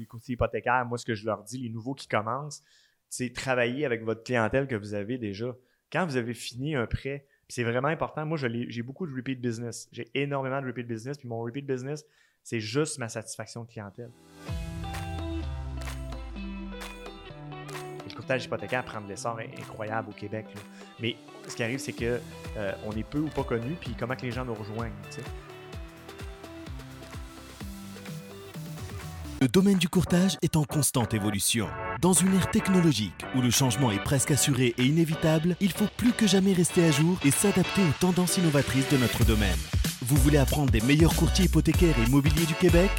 les courtiers hypothécaires, moi, ce que je leur dis, les nouveaux qui commencent, c'est travailler avec votre clientèle que vous avez déjà. Quand vous avez fini un prêt, c'est vraiment important. Moi, j'ai beaucoup de repeat business. J'ai énormément de repeat business. Puis mon repeat business, c'est juste ma satisfaction de clientèle. Le courtage hypothécaire prend de l'essor incroyable au Québec. Mais ce qui arrive, c'est que euh, on est peu ou pas connu, puis comment que les gens nous rejoignent. Le domaine du courtage est en constante évolution. Dans une ère technologique où le changement est presque assuré et inévitable, il faut plus que jamais rester à jour et s'adapter aux tendances innovatrices de notre domaine. Vous voulez apprendre des meilleurs courtiers hypothécaires et immobiliers du Québec?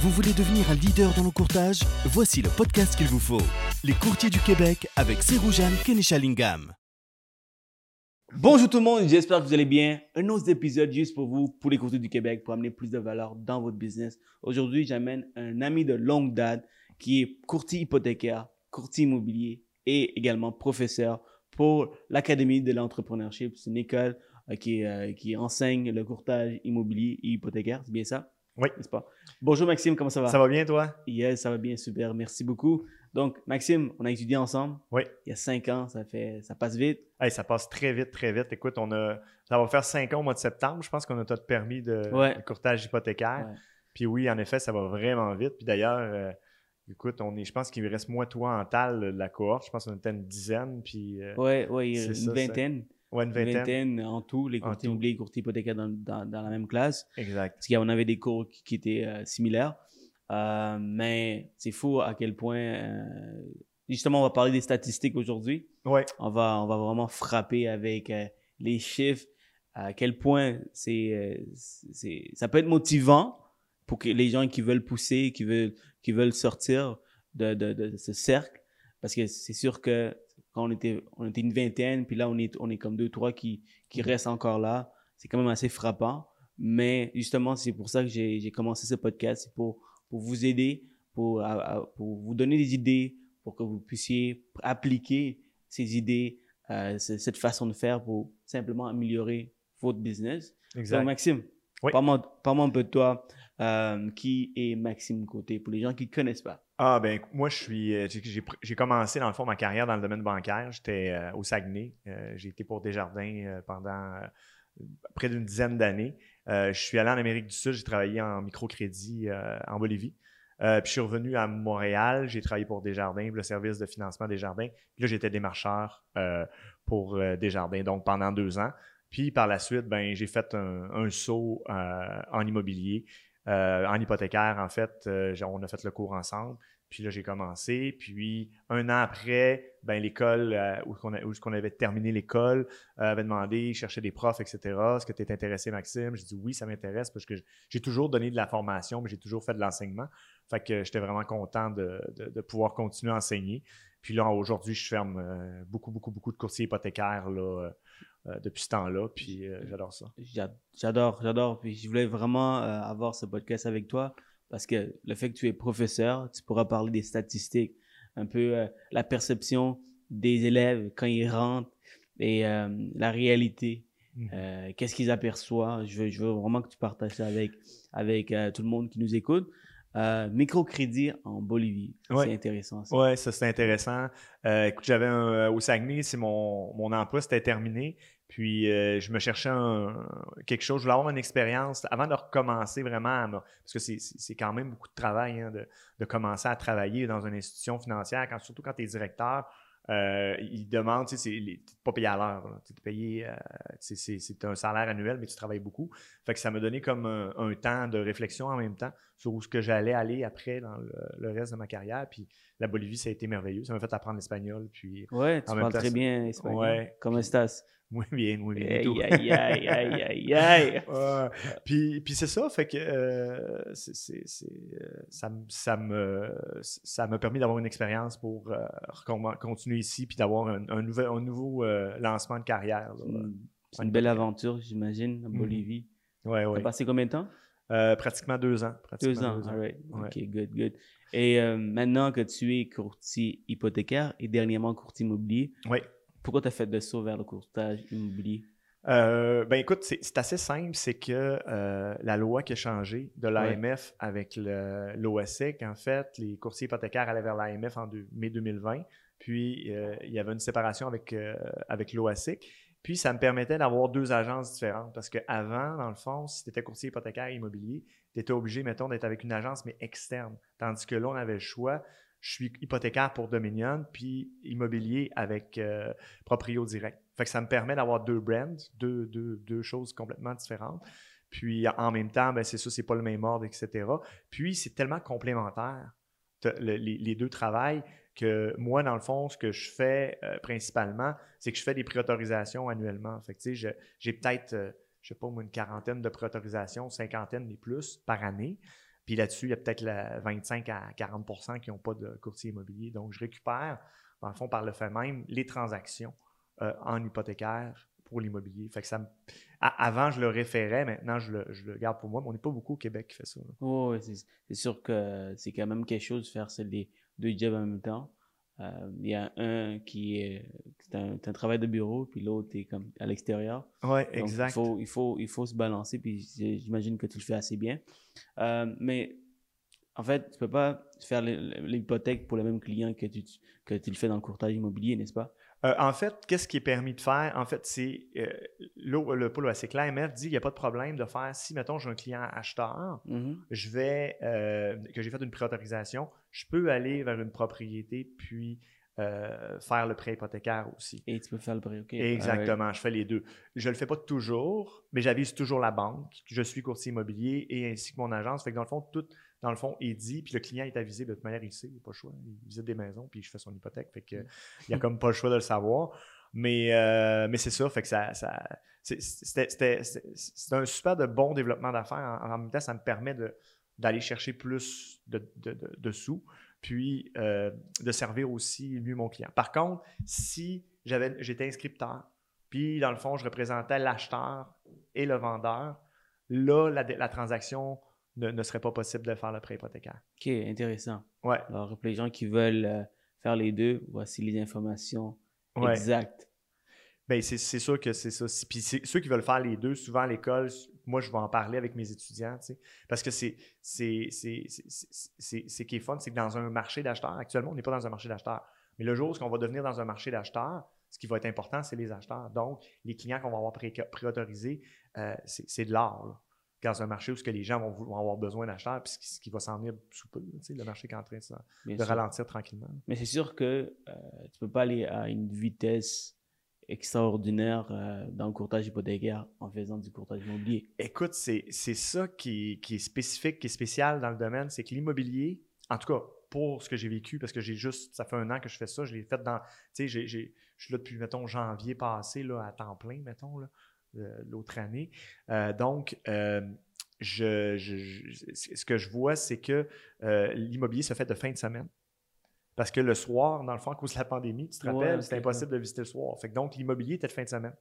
Vous voulez devenir un leader dans le courtage? Voici le podcast qu'il vous faut. Les courtiers du Québec avec Seroujan Kenishalingam. Bonjour tout le monde, j'espère que vous allez bien. Un autre épisode juste pour vous, pour les courtiers du Québec, pour amener plus de valeur dans votre business. Aujourd'hui, j'amène un ami de longue date qui est courtier hypothécaire, courtier immobilier et également professeur pour l'Académie de l'entrepreneurship. C'est une école euh, qui, euh, qui enseigne le courtage immobilier et hypothécaire. C'est bien ça? Oui. N'est-ce pas? Bonjour Maxime, comment ça va? Ça va bien toi? Yes, ça va bien, super. Merci beaucoup. Donc, Maxime, on a étudié ensemble. Oui. Il y a cinq ans, ça fait, ça passe vite. Hey, ça passe très vite, très vite. Écoute, on a, ça va faire cinq ans au mois de septembre. Je pense qu'on a tout permis de, courtage hypothécaire. Puis oui, en effet, ça va vraiment vite. Puis d'ailleurs, euh, écoute, on est, je pense qu'il reste moi, toi, en tal de la cohorte. Je pense qu'on était une dizaine. Puis. oui, ouais, une vingtaine. Ouais, une vingtaine. en tout, les courtiers immobiliers et courtiers hypothécaires dans, dans, la même classe. Exact. Parce qu'on avait des cours qui, étaient euh, similaires. Euh, mais c'est fou à quel point. Euh, justement, on va parler des statistiques aujourd'hui. Ouais. On va, on va vraiment frapper avec euh, les chiffres, à quel point c'est, c'est, ça peut être motivant pour que les gens qui veulent pousser, qui veulent, qui veulent sortir de, de, de ce cercle. Parce que c'est sûr que quand on était, on était une vingtaine, puis là, on est, on est comme deux, trois qui, qui restent encore là. C'est quand même assez frappant. Mais justement, c'est pour ça que j'ai commencé ce podcast. C'est pour pour vous aider, pour, pour vous donner des idées, pour que vous puissiez appliquer ces idées, euh, cette façon de faire pour simplement améliorer votre business. Exact. Donc, Maxime, parle-moi un peu de toi. Euh, qui est Maxime Côté pour les gens qui ne connaissent pas? Ah, ben, moi, je suis. Euh, j'ai commencé, dans le fond, ma carrière dans le domaine bancaire. J'étais au Saguenay. j'ai été pour Desjardins pendant près d'une dizaine d'années. Euh, je suis allé en Amérique du Sud, j'ai travaillé en microcrédit euh, en Bolivie. Euh, puis je suis revenu à Montréal, j'ai travaillé pour Desjardins, le service de financement Desjardins. Puis là, j'étais démarcheur pour Desjardins, donc pendant deux ans. Puis par la suite, ben, j'ai fait un, saut en immobilier, en hypothécaire, en fait. on a fait le cours ensemble. Puis là, j'ai commencé. Puis un an après, ben, l'école, euh, où, on avait terminé l'école, euh, avait demandé, cherchait des profs, etc. Est-ce que tu es intéressé, Maxime? J'ai dit oui, ça m'intéresse parce que j'ai toujours donné de la formation, mais j'ai toujours fait de l'enseignement. Fait que j'étais vraiment content de, pouvoir continuer à enseigner. Puis là, aujourd'hui, je ferme euh, beaucoup, beaucoup, beaucoup de courtiers hypothécaires là, depuis ce temps-là. Puis j'adore ça. J'adore, j'adore. Puis je voulais vraiment avoir ce podcast avec toi parce que le fait que tu es professeur, tu pourras parler des statistiques, un peu euh, la perception des élèves quand ils rentrent et euh, la réalité. Mhm. Euh, qu'est-ce qu'ils aperçoivent? Je veux, je veux vraiment que tu partages ça avec, avec tout le monde qui nous écoute. microcrédit en Bolivie. C'est intéressant. Oui, ça c'est intéressant. écoute, j'avais au Saguenay, c'est mon, mon emploi c'était terminé. Puis euh, je me cherchais quelque chose, je voulais avoir une expérience avant de recommencer vraiment, parce que c'est quand même beaucoup de travail hein, de, commencer à travailler dans une institution financière, surtout quand tu es directeur. Euh, ils demandent, tu sais, n'es pas payé à l'heure. Tu es payé, euh, c'est un salaire annuel, mais tu travailles beaucoup. Fait que ça m'a donné comme un, temps de réflexion en même temps sur où ce que j'allais aller après dans le, reste de ma carrière. Puis la Bolivie, ça a été merveilleux. Ça m'a fait apprendre l'espagnol. Puis ouais, tu parles très bien espagnol. Ouais. Comment estás? Muy bien, muy bien. Aïe, aïe, aïe, aïe, aïe, puis, puis c'est ça, fait que euh, euh, ça, ça, me, ça m'a permis d'avoir une expérience pour euh, continuer ici puis d'avoir un, un, nouvel, un nouveau lancement de carrière. C'est une belle aventure, j'imagine, en mhm. Bolivie. Ouais, ouais. T'as passé combien de temps? Pratiquement deux ans. Pratiquement deux ans, all right. OK, good, good. Et maintenant que tu es courtier hypothécaire et dernièrement courtier immobilier, oui pourquoi tu as fait de saut vers le courtage immobilier? Euh, ben écoute, c'est assez simple, c'est que euh, la loi qui a changé de l'AMF avec l'OSEC, en fait, les courtiers hypothécaires allaient vers l'AMF en deux- mai 2020, puis euh, il y avait une séparation avec, euh, avec l'OSEC, puis ça me permettait d'avoir deux agences différentes, parce qu'avant, dans le fond, si tu étais courtier hypothécaire et immobilier, tu étais obligé, mettons, d'être avec une agence, mais externe, tandis que là, on avait le choix, je suis hypothécaire pour Dominion, puis immobilier avec euh, Proprio Direct. Fait que ça me permet d'avoir deux brands, deux, deux, deux choses complètement différentes. Puis en même temps, ben, c'est ça, c'est pas le même ordre, etc. Puis c'est tellement complémentaire, les, les deux travails, que moi, dans le fond, ce que je fais euh, principalement, c'est que je fais des préautorisations annuellement. Fait j'ai peut-être, euh, je sais pas une quarantaine de préautorisations, cinquantaine et plus par année. Puis là-dessus, il y a peut-être la 25 à 40% qui n'ont pas de courtier immobilier. Donc, je récupère, dans le fond, par le fait même, les transactions euh, en hypothécaire pour l'immobilier. Fait que ça Avant, je le référais, maintenant, je le, je le garde pour moi, mais on n'est pas beaucoup au Québec qui fait ça. là. Oh, c'est sûr que c'est quand même quelque chose de faire les deux jobs en même temps. Euh, Il y a un qui est, c'est un, travail de bureau, puis l'autre est comme à l'extérieur. Oui, Donc, exact. Il faut, il, faut, il faut se balancer, puis j'imagine que tu le fais assez bien. Euh, mais en fait, tu peux pas faire l'hy- l'hypothèque pour le même client que tu, que tu le fais dans le courtage immobilier, n'est-ce pas? Euh, en fait, qu'est-ce qui est permis de faire? En fait, c'est euh, le pôle c'est que l'AMF dit qu'il n'y a pas de problème de faire, si, mettons, j'ai un client acheteur, Mhm. je vais, euh, que j'ai fait une préautorisation, je peux aller vers une propriété puis euh, faire le prêt hypothécaire aussi. Et tu peux faire le prêt, ok. Exactement, je fais les deux. Je ne le fais pas toujours, mais j'avise toujours la banque. Je suis courtier immobilier et ainsi que mon agence. Fait que dans le fond, tout dans le fond est dit, puis le client est avisé de toute manière, il sait, il n'a pas le choix. Il visite des maisons, puis je fais son hypothèque. Fait que il n'y a comme pas le choix de le savoir. Mais, euh, mais c'est ça, fait que ça. ça c'est- c'était- un super de bon développement d'affaires. En, en même temps, ça me permet de- d'aller chercher plus de, de- de- de sous, puis euh, de servir aussi mieux mon client. Par contre, si j'avais j'étais inscripteur, puis dans le fond, je représentais l'acheteur et le vendeur, là, la, la transaction ne, ne serait pas possible de faire le prêt hypothécaire. Ok, intéressant. Ouais, Alors, pour les gens qui veulent euh, faire les deux, voici les informations exactes. Ben, c'est c'est sûr que c'est ça. Puis c'est- ceux qui veulent faire les deux, souvent à l'école, moi, je vais en parler avec mes étudiants, tu sais, parce que c'est qui est fun, c'est que dans un marché d'acheteurs, actuellement, on n'est pas dans un marché d'acheteurs, mais le jour où on va devenir dans un marché d'acheteurs, ce qui va être important, c'est les acheteurs. Donc, les clients qu'on va avoir pré- préautorisés, euh, c'est de l'art. Dans un marché où ce que les gens vont, avoir besoin d'acheteurs, puis ce qui, ce qui va s'en venir sous peu, tu sais, le marché qui est en train de, de ralentir tranquillement. Mais c'est sûr que euh, tu peux pas aller à une vitesse extraordinaire euh, dans le courtage hypothécaire en faisant du courtage immobilier. Écoute, c'est ça qui, qui est spécifique, qui est spécial dans le domaine, c'est que l'immobilier, en tout cas pour ce que j'ai vécu, parce que j'ai juste, ça fait un an que je fais ça, je l'ai fait dans, tu sais, je suis là depuis, mettons, janvier passé, là, à temps plein, mettons, là, euh, l'autre année. Euh, donc, je, je- je- ce que je vois, c'est que l'immobilier se fait de fin de semaine. Parce que le soir, dans le fond, à cause de la pandémie, tu te Ouais, rappelles, c'était impossible de visiter le soir. Fait que donc, l'immobilier était de fin de semaine.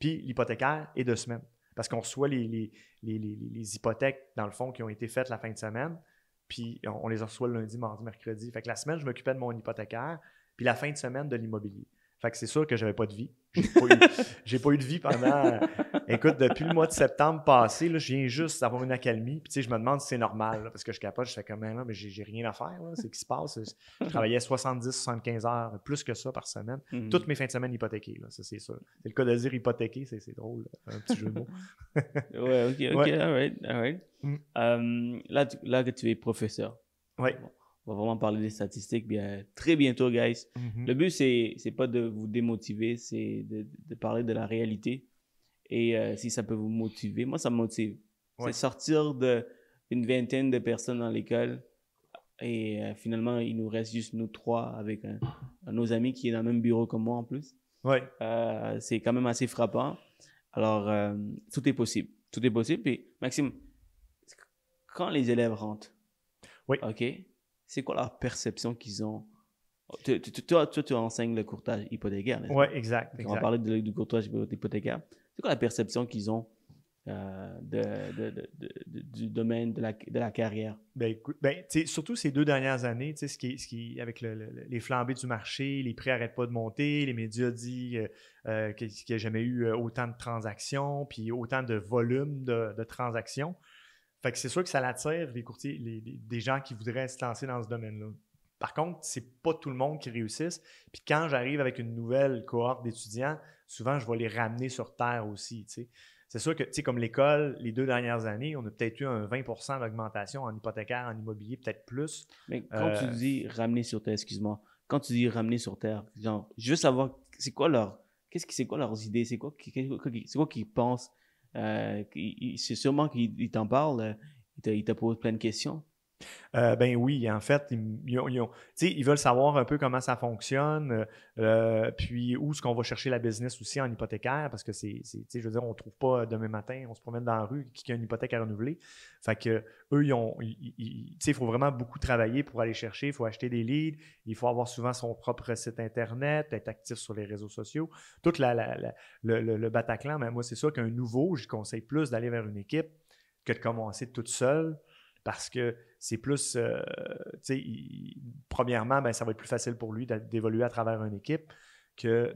Puis l'hypothécaire est de semaine. Parce qu'on reçoit les, les, les, les- les hypothèques, dans le fond, qui ont été faites la fin de semaine. Puis on, on les reçoit le lundi, mardi, mercredi. Fait que la semaine, je m'occupais de mon hypothécaire. Puis la fin de semaine, de l'immobilier. Fait que c'est sûr que j'avais pas de vie. J'ai pas, eu- pas eu de vie pendant. Écoute, depuis le mois de septembre passé, là, je viens juste d'avoir une accalmie. Puis tu sais, je me demande si c'est normal. là, parce que je capote, je fais comme là, mais j'ai, rien à faire. C'est ce qui se passe. Je travaillais 70-75 heures, plus que ça par semaine. Mhm. Toutes mes fins de semaine hypothéquées, là, ça c'est sûr. C'est le cas de dire hypothéqué, c'est, drôle. là, Un petit jeu de mots. Ouais, ok, ok, Ouais. alright, alright. Mm. Euh, là, tu- là que tu es professeur, Ouais. On va vraiment parler des statistiques bien, très bientôt, guys. Mhm. Le but, c'est c'est pas de vous démotiver, c'est de, de parler de la réalité. Et euh, si ça peut vous motiver, moi, ça me motive. Ouais. C'est sortir de une vingtaine de personnes dans l'école et euh, finalement, il nous reste juste nous trois avec un, un de nos amis qui est dans le même bureau que moi en plus. Ouais. Euh, c'est quand même assez frappant. Alors, euh, tout est possible. Tout est possible. Et Maxime, quand les élèves rentrent, Oui. OK, c'est quoi leur perception qu'ils ont? Tu- tu- tu- Toi, toi, tu enseignes le courtage hypothécaire. n'est-ce? Ouais, exact. On va parler du courtage hypothécaire. C'est quoi la perception qu'ils ont euh, de, de- de- de- du domaine de la, la carrière? Ben, ben, surtout ces deux dernières années, ce qui, ce qui, avec le- le- le- les flambées du marché, les prix n'arrêtent pas de monter, les médias disent euh, qu'il n'y a jamais eu euh, autant de transactions, puis autant de volume de transactions. Fait que c'est sûr que ça l'attire, les courtiers, les- les- des gens qui voudraient se lancer dans ce domaine-là. Par contre, c'est pas tout le monde qui réussisse. Puis quand j'arrive avec une nouvelle cohorte d'étudiants, souvent, je vais les ramener sur terre aussi, tu sais. C'est sûr que, tu sais, comme l'école, les deux dernières années, on a peut-être eu un 20% d'augmentation en hypothécaire, en immobilier, peut-être plus. Mais quand tu Euh, dis ramener sur terre, excuse-moi, quand tu dis ramener sur terre, genre, je veux savoir, c'est quoi leur, qu'est-ce qui, c'est quoi leurs idées, c'est quoi, c'est quoi qu'ils pensent, c'est sûrement qu'ils ils t'en parlent, euh, ils te, ils te posent plein de questions. Euh, ben oui, en fait, ils, ils veulent savoir un peu comment ça fonctionne, euh, euh, puis où est-ce qu'on va chercher la business aussi en hypothécaire, parce que c'est, je veux dire, on ne trouve pas demain matin, on se promène dans la rue qui a une hypothèque à renouveler. Fait que eux, ils ont, il faut vraiment beaucoup travailler pour aller chercher, il faut acheter des leads, il faut avoir souvent son propre site internet, être actif sur les réseaux sociaux, toute la, le, Bataclan. Mais moi, c'est sûr qu'un nouveau, je conseille plus d'aller vers une équipe que de commencer toute seule parce que c'est plus, euh, premièrement, ben, ça va être plus facile pour lui d'évoluer à travers une équipe que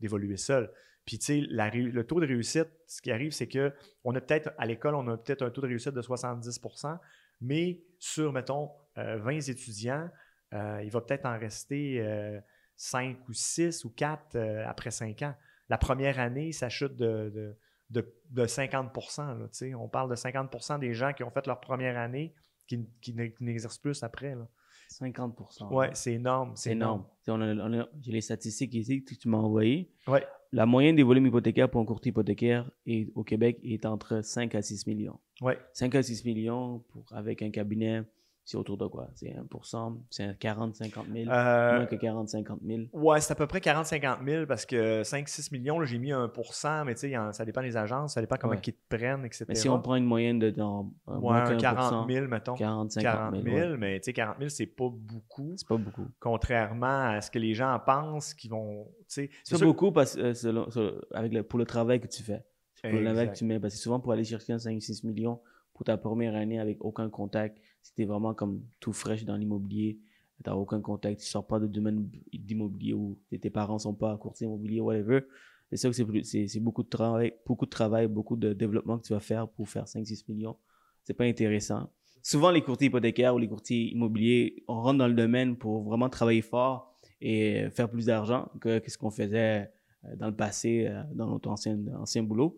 d'évoluer seul. Puis, tu sais, le taux de réussite, ce qui arrive, c'est que on a peut-être, à l'école, on a peut-être un taux de réussite de 70% mais sur, mettons, euh, 20 étudiants, euh, il va peut-être en rester 5 ou 6 ou 4 après 5 ans. La première année, ça chute de, de, de, de 50 là. On parle de 50% des gens qui ont fait leur première année qui, qui n'e- qui n'exercent plus après. Là. 50%. Ouais, c'est énorme. C'est énorme. Sais, on a- J'ai les statistiques ici que tu m'as envoyées. Ouais. La moyenne des volumes hypothécaires pour un courtier hypothécaire est- au Québec est entre 5 à 6 millions. Ouais. 5 à 6 millions pour, avec un cabinet, c'est autour de quoi? C'est 1%, c'est 40, 50 000. Euh, Moins que 40, 50 000. Ouais, c'est à peu près 40-50 000 parce que 5-6 millions, j'ai mis 1% mais tu sais, ça dépend des agences, ça dépend comment Ouais. ils te prennent, etc. Mais si on prend une moyenne de dans, ouais, moins un que 40 1%, 000, mettons. 40, 50 40 000. 000, ouais. mais tu sais, 40 000, c'est pas beaucoup, C'est pas beaucoup. contrairement à ce que les gens pensent qu'ils vont. C'est pas sûr- beaucoup parce, euh, selon- selon- avec le, pour le travail que tu fais. Pour le travail que tu mets. Parce que souvent, pour aller chercher un 5-6 millions pour ta première année avec aucun contact, si t'es vraiment comme tout fraîche dans l'immobilier, t'as aucun contact, tu sors pas de domaine d'immobilier où tes parents sont pas courtiers immobiliers, whatever. C'est sûr que c'est beaucoup de travail, beaucoup de travail, beaucoup de développement que tu vas faire pour faire 5-6 millions. C'est pas intéressant. Souvent, les courtiers hypothécaires ou les courtiers immobiliers, on rentre dans le domaine pour vraiment travailler fort et faire plus d'argent que, que ce qu'on faisait dans le passé, euh, dans notre ancien, boulot.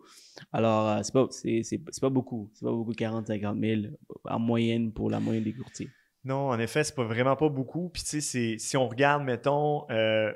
Alors, euh, c'est pas, c'est, c'est, pas beaucoup. C'est pas beaucoup 40, 50 000 en moyenne pour la moyenne des courtiers. Non, en effet, c'est pas vraiment pas beaucoup. Puis, tu sais, si on regarde, mettons, euh,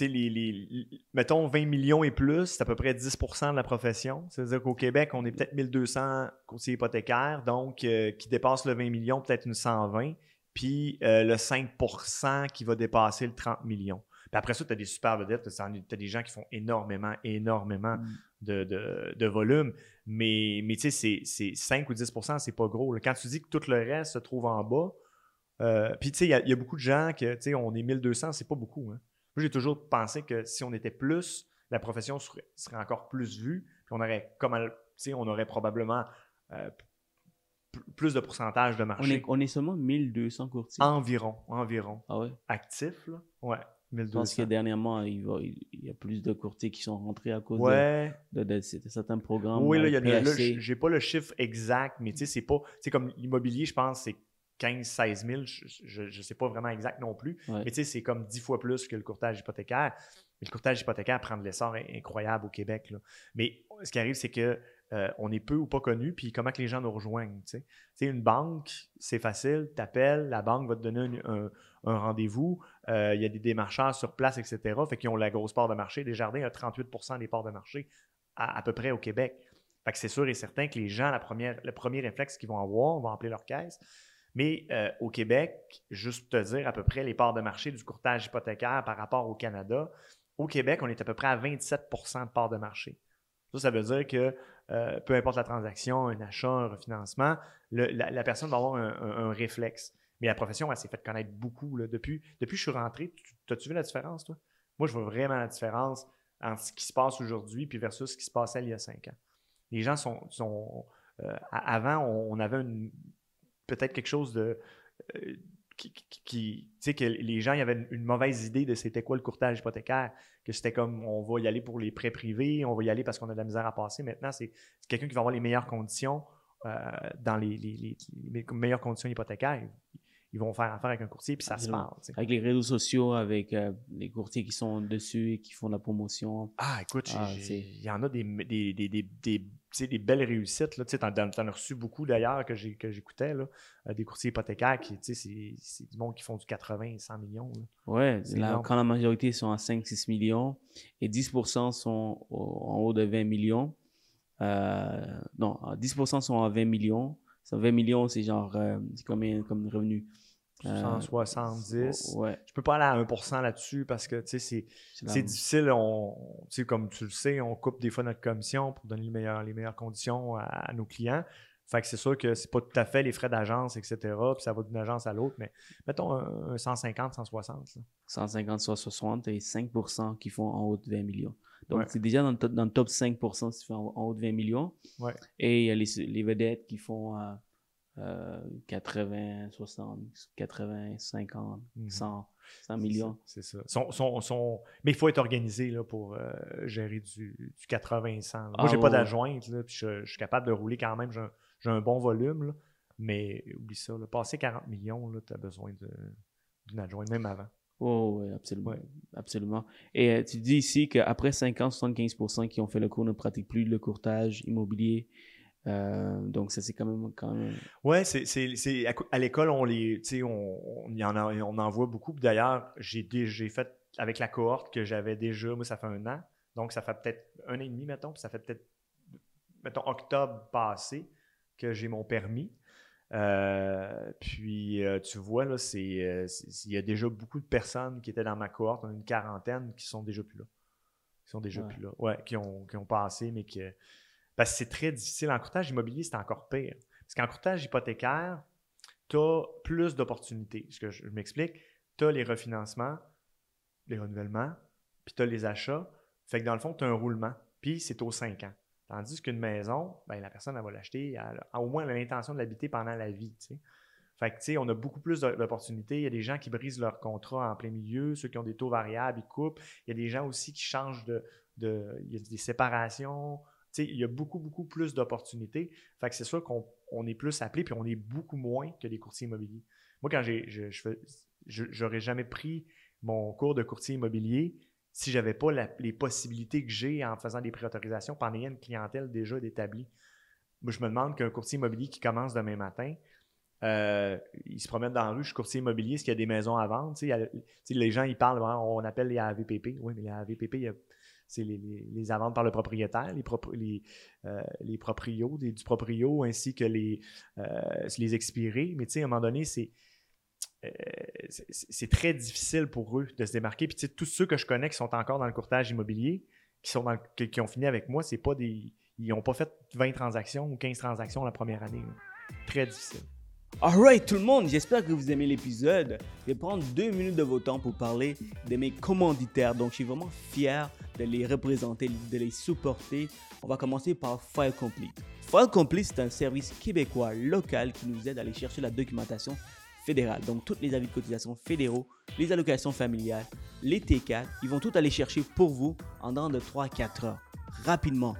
les, mettons 20 millions et plus, c'est à peu près 10% de la profession. C'est-à-dire qu'au Québec, on est peut-être 1200 courtiers hypothécaires, donc euh, qui dépassent le 20 millions, peut-être une 120. Puis euh, le 5% qui va dépasser le 30 millions. Puis après ça, tu as des super vedettes, tu as des gens qui font énormément, énormément de, de, de volume. Mais, mais tu sais, c'est- c'est 5 ou 10% c'est pas gros. Quand tu dis que tout le reste se trouve en bas, euh, puis tu sais, il y, a- il y a beaucoup de gens que, tu sais, on est 1200, c'est pas beaucoup. hein. Moi, j'ai toujours pensé que si on était plus, la profession serait, serait encore plus vue, puis on aurait, comme, on aurait probablement euh, plus de pourcentage de On marché. est, on est seulement 1200 courtiers. Environ, environ. Ah ouais? Actifs, là? Ouais, Je 1200. pense que dernièrement, il, va, il il y a plus de courtiers qui sont rentrés à cause de- Ouais, de, de- de certains programmes. Oui, là, il y a là, j'ai pas le chiffre exact, mais tu sais, c'est pas. Tu sais, comme l'immobilier, je pense, c'est 15-16 000. Je ne sais pas vraiment exact non plus. Ouais. Mais tu sais, c'est comme 10 fois plus que le courtage hypothécaire. Mais le courtage hypothécaire prend de l'essor in- incroyable au Québec. là. Mais ce qui arrive, c'est que euh, on est peu ou pas connu, puis comment que les gens nous rejoignent. Tu sais, une banque, c'est facile, tu appelles, la banque va te donner un, rendez-vous, euh, il y a des démarcheurs sur place, etc. Fait qu'ils ont la grosse part de marché. Desjardins a 38% des parts de marché à, à peu près au Québec. Fait que c'est sûr et certain que les gens, la première, le premier réflexe qu'ils vont avoir, vont appeler leur caisse. Mais euh, au Québec, juste te dire à peu près les parts de marché du courtage hypothécaire par rapport au Canada, au Québec, on est à peu près à 27% de parts de marché. Ça, ça veut dire que euh, peu importe la transaction, un achat, un refinancement, la, personne va avoir un, réflexe. Mais la profession, elle s'est fait connaître beaucoup. Depuis, depuis que je suis rentré, tu- as-tu vu la différence, toi? Moi, je vois vraiment la différence entre ce qui se passe aujourd'hui puis versus ce qui se passait il y a cinq ans. Les gens sont. sont euh, avant, on, avait peut-être quelque chose de. Euh, qui, tu sais, que les gens, il y avait une, mauvaise idée de c'était quoi le courtage hypothécaire, que c'était comme on va y aller pour les prêts privés, on va y aller parce qu'on a de la misère à passer. Maintenant, c'est quelqu'un qui va avoir les meilleures conditions euh, dans les, les, meilleures conditions hypothécaires ils vont faire affaire avec un courtier, puis ça se passe. Avec les réseaux sociaux, avec euh, les courtiers qui sont dessus et qui font la promotion. Ah, écoute, ah, il y en a des, des, des, des, des belles réussites. Tu en, en, as reçu beaucoup d'ailleurs que j'écoutais, euh, des courtiers hypothécaires qui, c'est du monde qui font du 80, 100 millions. Oui, quand la majorité sont à 5-6 millions et 10% sont en haut de 20 millions. Euh, non, 10% sont à 20 millions. 20 millions, c'est genre, c'est combien comme revenu? 170. Euh, ouais. Je peux pas aller à 1% là-dessus parce que c'est difficile. On, comme tu le sais, on coupe des fois notre commission pour donner les meilleures, les meilleures conditions à, nos clients. Fait que c'est sûr que c'est pas tout à fait les frais d'agence, etc. Puis ça va d'une agence à l'autre, mais mettons un, 150, 160. 150, 160 et 5% qui font en haut de 20 millions. Donc, c'est déjà dans le, top, 5% si tu fais en, haut de 20 millions. Ouais. Et il y a les, les vedettes qui font 80, 60, 80, 50, 100, 100 millions. C'est ça. Mais il faut être organisé là, pour euh, gérer du, 80, 100. Moi, j'ai n'ai pas d'adjointe, puis je, suis capable de rouler quand même. J'ai un, bon volume, mais oublie ça. passer 40 millions, tu as besoin d'une adjointe, même avant. Oh, oui, absolument. absolument. Et euh, tu dis ici qu'après 50, 75% qui ont fait le cours ne pratiquent plus le courtage immobilier. Euh, donc, ça, c'est quand même. Quand même... Ouais, c'est, à, à l'école, on les. On, on, y en on en voit beaucoup. D'ailleurs, j'ai, j'ai fait avec la cohorte que j'avais déjà, moi, ça fait un an. Donc, ça fait peut-être un an et demi, mettons. Puis ça fait peut-être, mettons, octobre passé que j'ai mon permis. Euh, puis, euh, tu vois, là, c'est, il y a déjà beaucoup de personnes qui étaient dans ma cohorte, a une quarantaine qui sont déjà plus là. Qui sont déjà plus là. Ouais, qui ont, qui ont passé, mais qui parce que c'est très difficile. En courtage immobilier, c'est encore pire. Parce qu'en courtage hypothécaire, tu as plus d'opportunités. Je, m'explique, tu as les refinancements, les renouvellements, puis tu as les achats. Fait que dans le fond, tu as un roulement, puis c'est aux 5 ans. Tandis qu'une maison, ben, la personne, elle va l'acheter, elle a au moins l'intention de l'habiter pendant la vie. Fait que, tu sais, on a beaucoup plus d'opportunités. Il y a des gens qui brisent leur contrat en plein milieu, ceux qui ont des taux variables, ils coupent. Il y a des gens aussi qui changent de il y a des séparations il y a beaucoup, beaucoup plus d'opportunités. Fait que c'est sûr qu'on est plus appelé, puis on est beaucoup moins que les courtiers immobiliers. Moi, quand j'ai, je, j'aurais jamais pris mon cours de courtier immobilier si j'avais pas les possibilités que j'ai en faisant des préautorisations pendant une clientèle déjà établie. Moi, je me demande qu'un courtier immobilier qui commence demain matin, euh, il se promène dans la rue, je suis courtier immobilier, est-ce qu'il y a des maisons à vendre? les gens, ils parlent, on appelle les AVPP. Oui, mais les AVPP, il y a c'est les, les, par le propriétaire, les, les, euh, les proprios, du proprio, ainsi que les, euh, les expirés. Mais tu sais, à un moment donné, euh, c'est, très difficile pour eux de se démarquer. Puis tu sais, tous ceux que je connais qui sont encore dans le courtage immobilier, qui, sont dans qui, ont fini avec moi, c'est pas des. Ils n'ont pas fait 20 transactions ou 15 transactions la première année. Très difficile. Alright tout le monde, j'espère que vous aimez l'épisode. Je vais prendre deux minutes de votre temps pour parler de mes commanditaires. Donc je suis vraiment fier de les représenter, de les supporter. On va commencer par File Complete. File Complete, c'est un service québécois local qui nous aide à aller chercher la documentation fédérale. Donc toutes les avis de cotisation fédéraux, les allocations familiales, les T4, ils vont tout aller chercher pour vous en dans de 3 4 heures, rapidement.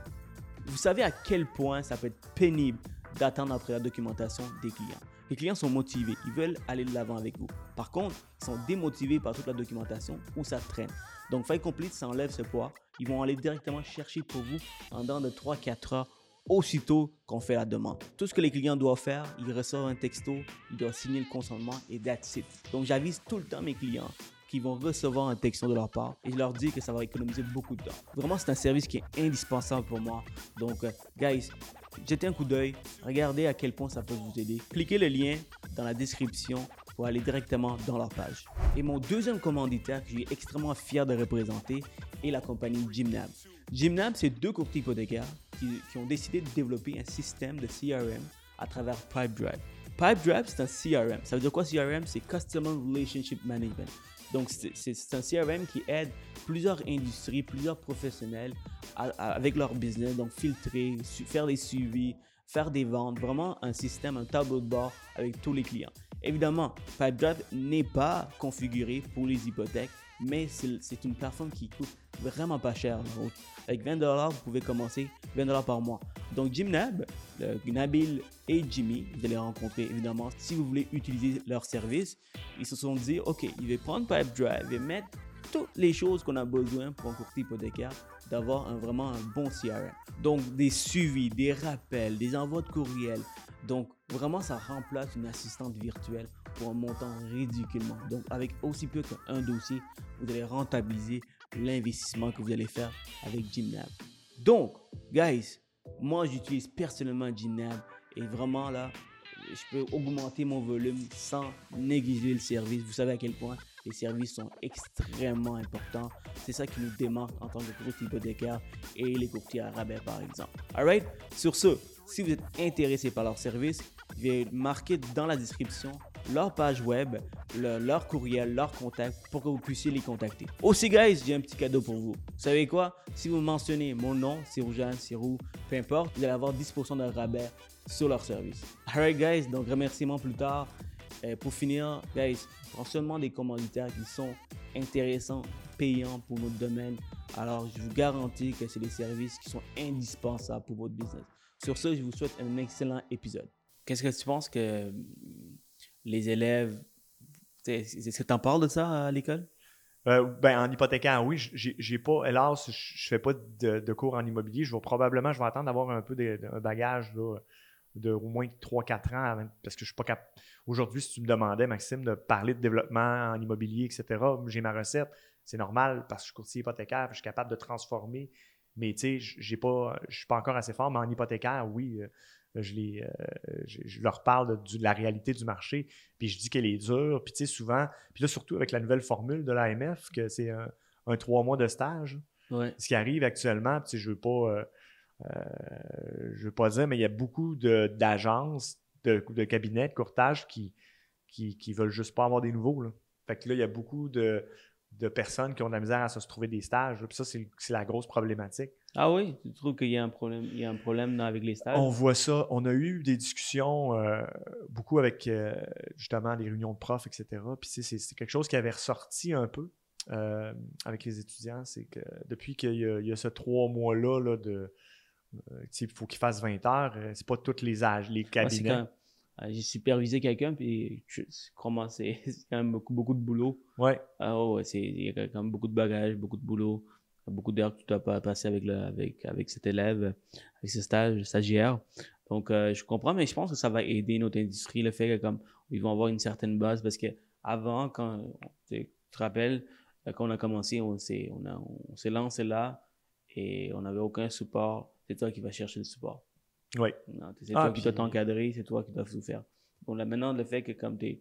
Vous savez à quel point ça peut être pénible d'attendre après la documentation des clients. Les clients sont motivés, ils veulent aller de l'avant avec vous. Par contre, ils sont démotivés par toute la documentation où ça traîne. Donc, File Complete, ça enlève ce poids. Ils vont aller directement chercher pour vous en dans de 3-4 heures aussitôt qu'on fait la demande. Tout ce que les clients doivent faire, ils reçoivent un texto, ils doivent signer le consentement et that's it. Donc, j'avise tout le temps mes clients qui vont recevoir un texto de leur part et je leur dis que ça va économiser beaucoup de temps. Vraiment, c'est un service qui est indispensable pour moi. Donc, euh, guys, jetez un coup d'œil, regardez à quel point ça peut vous aider. Cliquez le lien dans la description pour aller directement dans leur page. Et mon deuxième commanditaire que je suis extrêmement fier de représenter est la compagnie Gymnab. Gymnab, c'est deux courtiers hypothécaires qui, qui ont décidé de développer un système de CRM à travers Pipedrive. PipeDrive, c'est un CRM. Ça veut dire quoi CRM C'est Customer Relationship Management. Donc, c'est- un CRM qui aide plusieurs industries, plusieurs professionnels avec leur business, donc filtrer, faire des suivis, faire des ventes, vraiment un système, un tableau de bord avec tous les clients. Évidemment, PipeDrive n'est pas configuré pour les hypothèques, mais c'est une plateforme qui coûte vraiment pas cher. Donc, avec 20 dollars, vous pouvez commencer 20 dollars par mois. Donc, Jimnab, le- Nabil et Jimmy, vous allez rencontrer évidemment si vous voulez utiliser leur service. Ils se sont dit, OK, il va prendre PipeDrive et mettre toutes les choses qu'on a besoin pour un courtier hypothécaire d'avoir un, vraiment un bon CRM. Donc, des suivis, des rappels, des envois de courriel. Donc, vraiment, ça remplace une assistante virtuelle pour un montant ridiculement. Donc, avec aussi peu qu'un dossier, vous allez rentabiliser l'investissement que vous allez faire avec Gymnab. Donc, guys, moi, j'utilise personnellement Gymnab et vraiment là, je peux augmenter mon volume sans négliger le service. Vous savez à quel point les services sont extrêmement importants. C'est ça qui nous démarque en tant que courtier hypothécaire et les courtiers à rabais, par exemple. Alright? Sur ce, si vous êtes intéressé par leur service, je vais marquer dans la description leur page web, le- leur courriel, leur contact pour que vous puissiez les contacter. Aussi, guys, j'ai un petit cadeau pour vous. Vous savez quoi? Si vous mentionnez mon nom, Sirou Jeanne, Sirou, peu importe, vous allez avoir 10% de rabais sur leur service. Alright, guys, donc remerciements plus tard. Euh, pour finir, guys, prends des commanditaires qui sont intéressants, payants pour notre domaine. Alors, je vous garantis que c'est des services qui sont indispensables pour votre business. Sur ce, je vous souhaite un excellent épisode. Qu'est-ce que tu penses que hum, les élèves. Est-ce que tu en parles de ça à l'école? Euh, ben, en hypothécaire, oui, j'ai pas, hélas, je fais pas de, de cours en immobilier. Je vais probablement, je vais attendre d'avoir un peu de, de- un bagage là, de au moins 3-4 ans avant- parce que je suis pas capable. Aujourd'hui, si tu me demandais, Maxime, de parler de développement en immobilier, etc., j'ai ma recette. C'est normal parce que je suis courtier hypothécaire, je suis capable de transformer. Mais tu sais, je suis pas encore assez fort, mais en hypothécaire, oui, euh, je, les, euh, je, je leur parle de, la réalité du marché, puis je dis qu'elle est dure, puis tu sais, souvent, puis là, surtout avec la nouvelle formule de l'AMF, que c'est un, un trois mois de stage, Ouais. ce qui arrive actuellement, puis tu sais, je veux pas, euh, je veux pas dire, mais il y a beaucoup de- d'agences, de, de, cabinets, de courtage qui, qui, qui veulent juste pas avoir des nouveaux. Là. Fait que là, il y a beaucoup de, de personnes qui ont de la misère à se trouver des stages. là. Puis ça, c'est la grosse problématique. Ah oui, tu trouves qu'il y a un problème, il y a un problème dans- avec les stages? On voit ça. On a eu des discussions euh, beaucoup avec euh, justement les réunions de profs, etc. Puis c'est quelque chose qui avait ressorti un peu euh, avec les étudiants. C'est que depuis qu'il y, y a ce trois mois-là là, de. il faut qu'ils fassent 20 heures. c'est pas tous les âges, les cabinets. J'ai supervisé quelqu'un, puis comment c'est quand même beaucoup, beaucoup de boulot. Ouais. Ah ouais, c'est- il y a quand même beaucoup de bagages, beaucoup de boulot, beaucoup d'heures que tu dois pas passer avec, le, avec, avec cet élève, avec ce stage, stagiaire. Donc, euh, je comprends, mais je pense que ça va aider notre industrie, le fait que comme ils vont avoir une certaine base, parce que avant, quand tu te rappelles, euh, quand on a commencé, on s'est on a- on s'est lancé là et on n'avait aucun support. C'est toi qui vas chercher le support. Ouais. Non, C'est Ah, toi qui dois puis- t'encadrer, c'est toi qui dois tout faire. Bon, là, maintenant, le fait que comme tu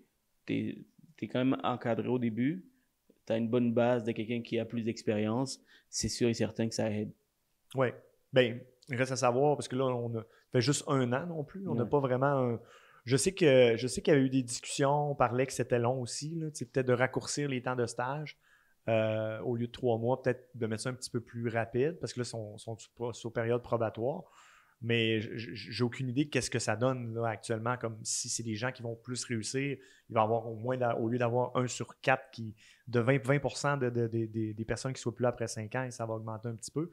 es, quand même encadré au début, tu as une bonne base de quelqu'un qui a plus d'expérience, c'est sûr et certain que ça aide. Oui. Ben, il reste à savoir, parce que là, on a fait juste un an non plus. On n'a Ouais. pas vraiment un- Je sais que je sais qu'il y avait eu des discussions, on parlait que c'était long aussi, peut-être de raccourcir les temps de stage. euh, au lieu de trois mois, peut-être de mettre ça un petit peu plus rapide, parce que là, ils sont, sont sous, sous période probatoire. Mais j'ai aucune idée de qu'est-ce que ça donne là, actuellement, comme si c'est des gens qui vont plus réussir, il va y avoir au moins, au lieu d'avoir un sur quatre qui, de 20, 20 de, de- de- des- des personnes qui soient plus là après cinq ans, et ça va augmenter un petit peu.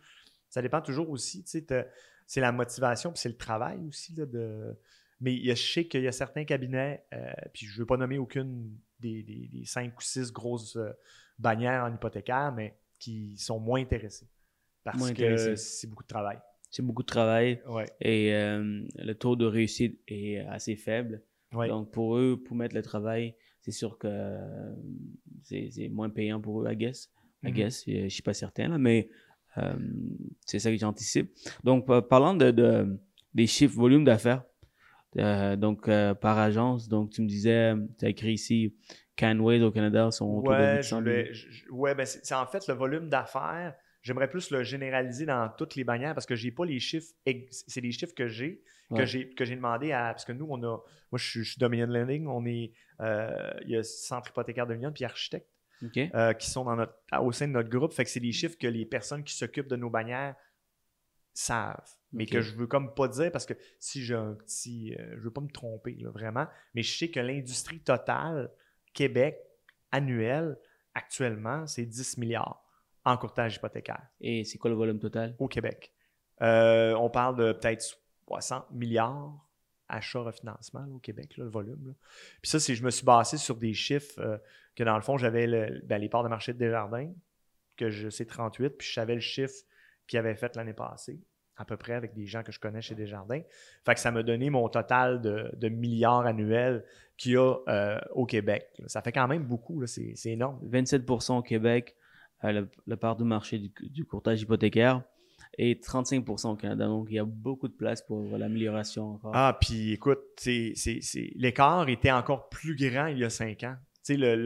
Ça dépend toujours aussi, tu sais, c'est la motivation, puis c'est le travail aussi. Là, de... Mais je sais qu'il y a certains cabinets, euh, puis je ne veux pas nommer aucune des, des- des cinq ou six grosses euh, bannières en hypothécaire, mais qui sont moins intéressés. Parce Moins que c'est beaucoup de travail. C'est beaucoup de travail Ouais, et euh, le taux de réussite est assez faible. ouais. Donc, pour eux, pour mettre le travail, c'est sûr que euh, c'est moins payant pour eux, I guess. I Mhm. guess. Je ne suis pas certain, là, mais euh, c'est ça que j'anticipe. Donc, par- parlant de, de- des chiffres volume d'affaires, euh, donc euh, par agence, donc tu me disais, tu as écrit ici, Canways au Canada sont autour de Ouais, 800 je 000. voulais- je- je- ouais, ben c'est en fait le volume d'affaires. J'aimerais plus le généraliser dans toutes les bannières parce que j'ai pas les chiffres. C'est des chiffres que j'ai, que j'ai que j'ai demandé à. Parce que nous, on a. Moi, je suis, je suis Dominion Lending. On est. euh, il y a Centre hypothécaire Dominion puis Architecte euh, qui sont dans notre, au sein de notre groupe. Fait que c'est des chiffres que les personnes qui s'occupent de nos bannières savent. Mais que je veux comme pas dire parce que si j'ai un petit. euh, je veux pas me tromper, là, vraiment. Mais je sais que l'industrie totale Québec annuelle, actuellement, c'est 10 milliards en courtage hypothécaire Et c'est quoi le volume total? au Québec. Euh, on parle de peut-être 60 milliards achats refinancement là, au Québec, là, le volume. là. Puis ça, c'est je me suis basé sur des chiffres euh, que dans le fond, j'avais le- ben, les parts de marché de Desjardins, que je sais 38, puis je savais le chiffre qu'ils avaient fait l'année passée, à peu près avec des gens que je connais chez Desjardins. Fait que ça m'a donné mon total de, de milliards annuels qu'il y a euh, au Québec. Ça fait quand même beaucoup, c'est c'est énorme. 27% au Québec, la, part du marché du, courtage hypothécaire, et 35% au Canada. Donc, il y a beaucoup de place pour l'amélioration encore. Ah, puis écoute, l'écart était encore plus grand il y a cinq ans.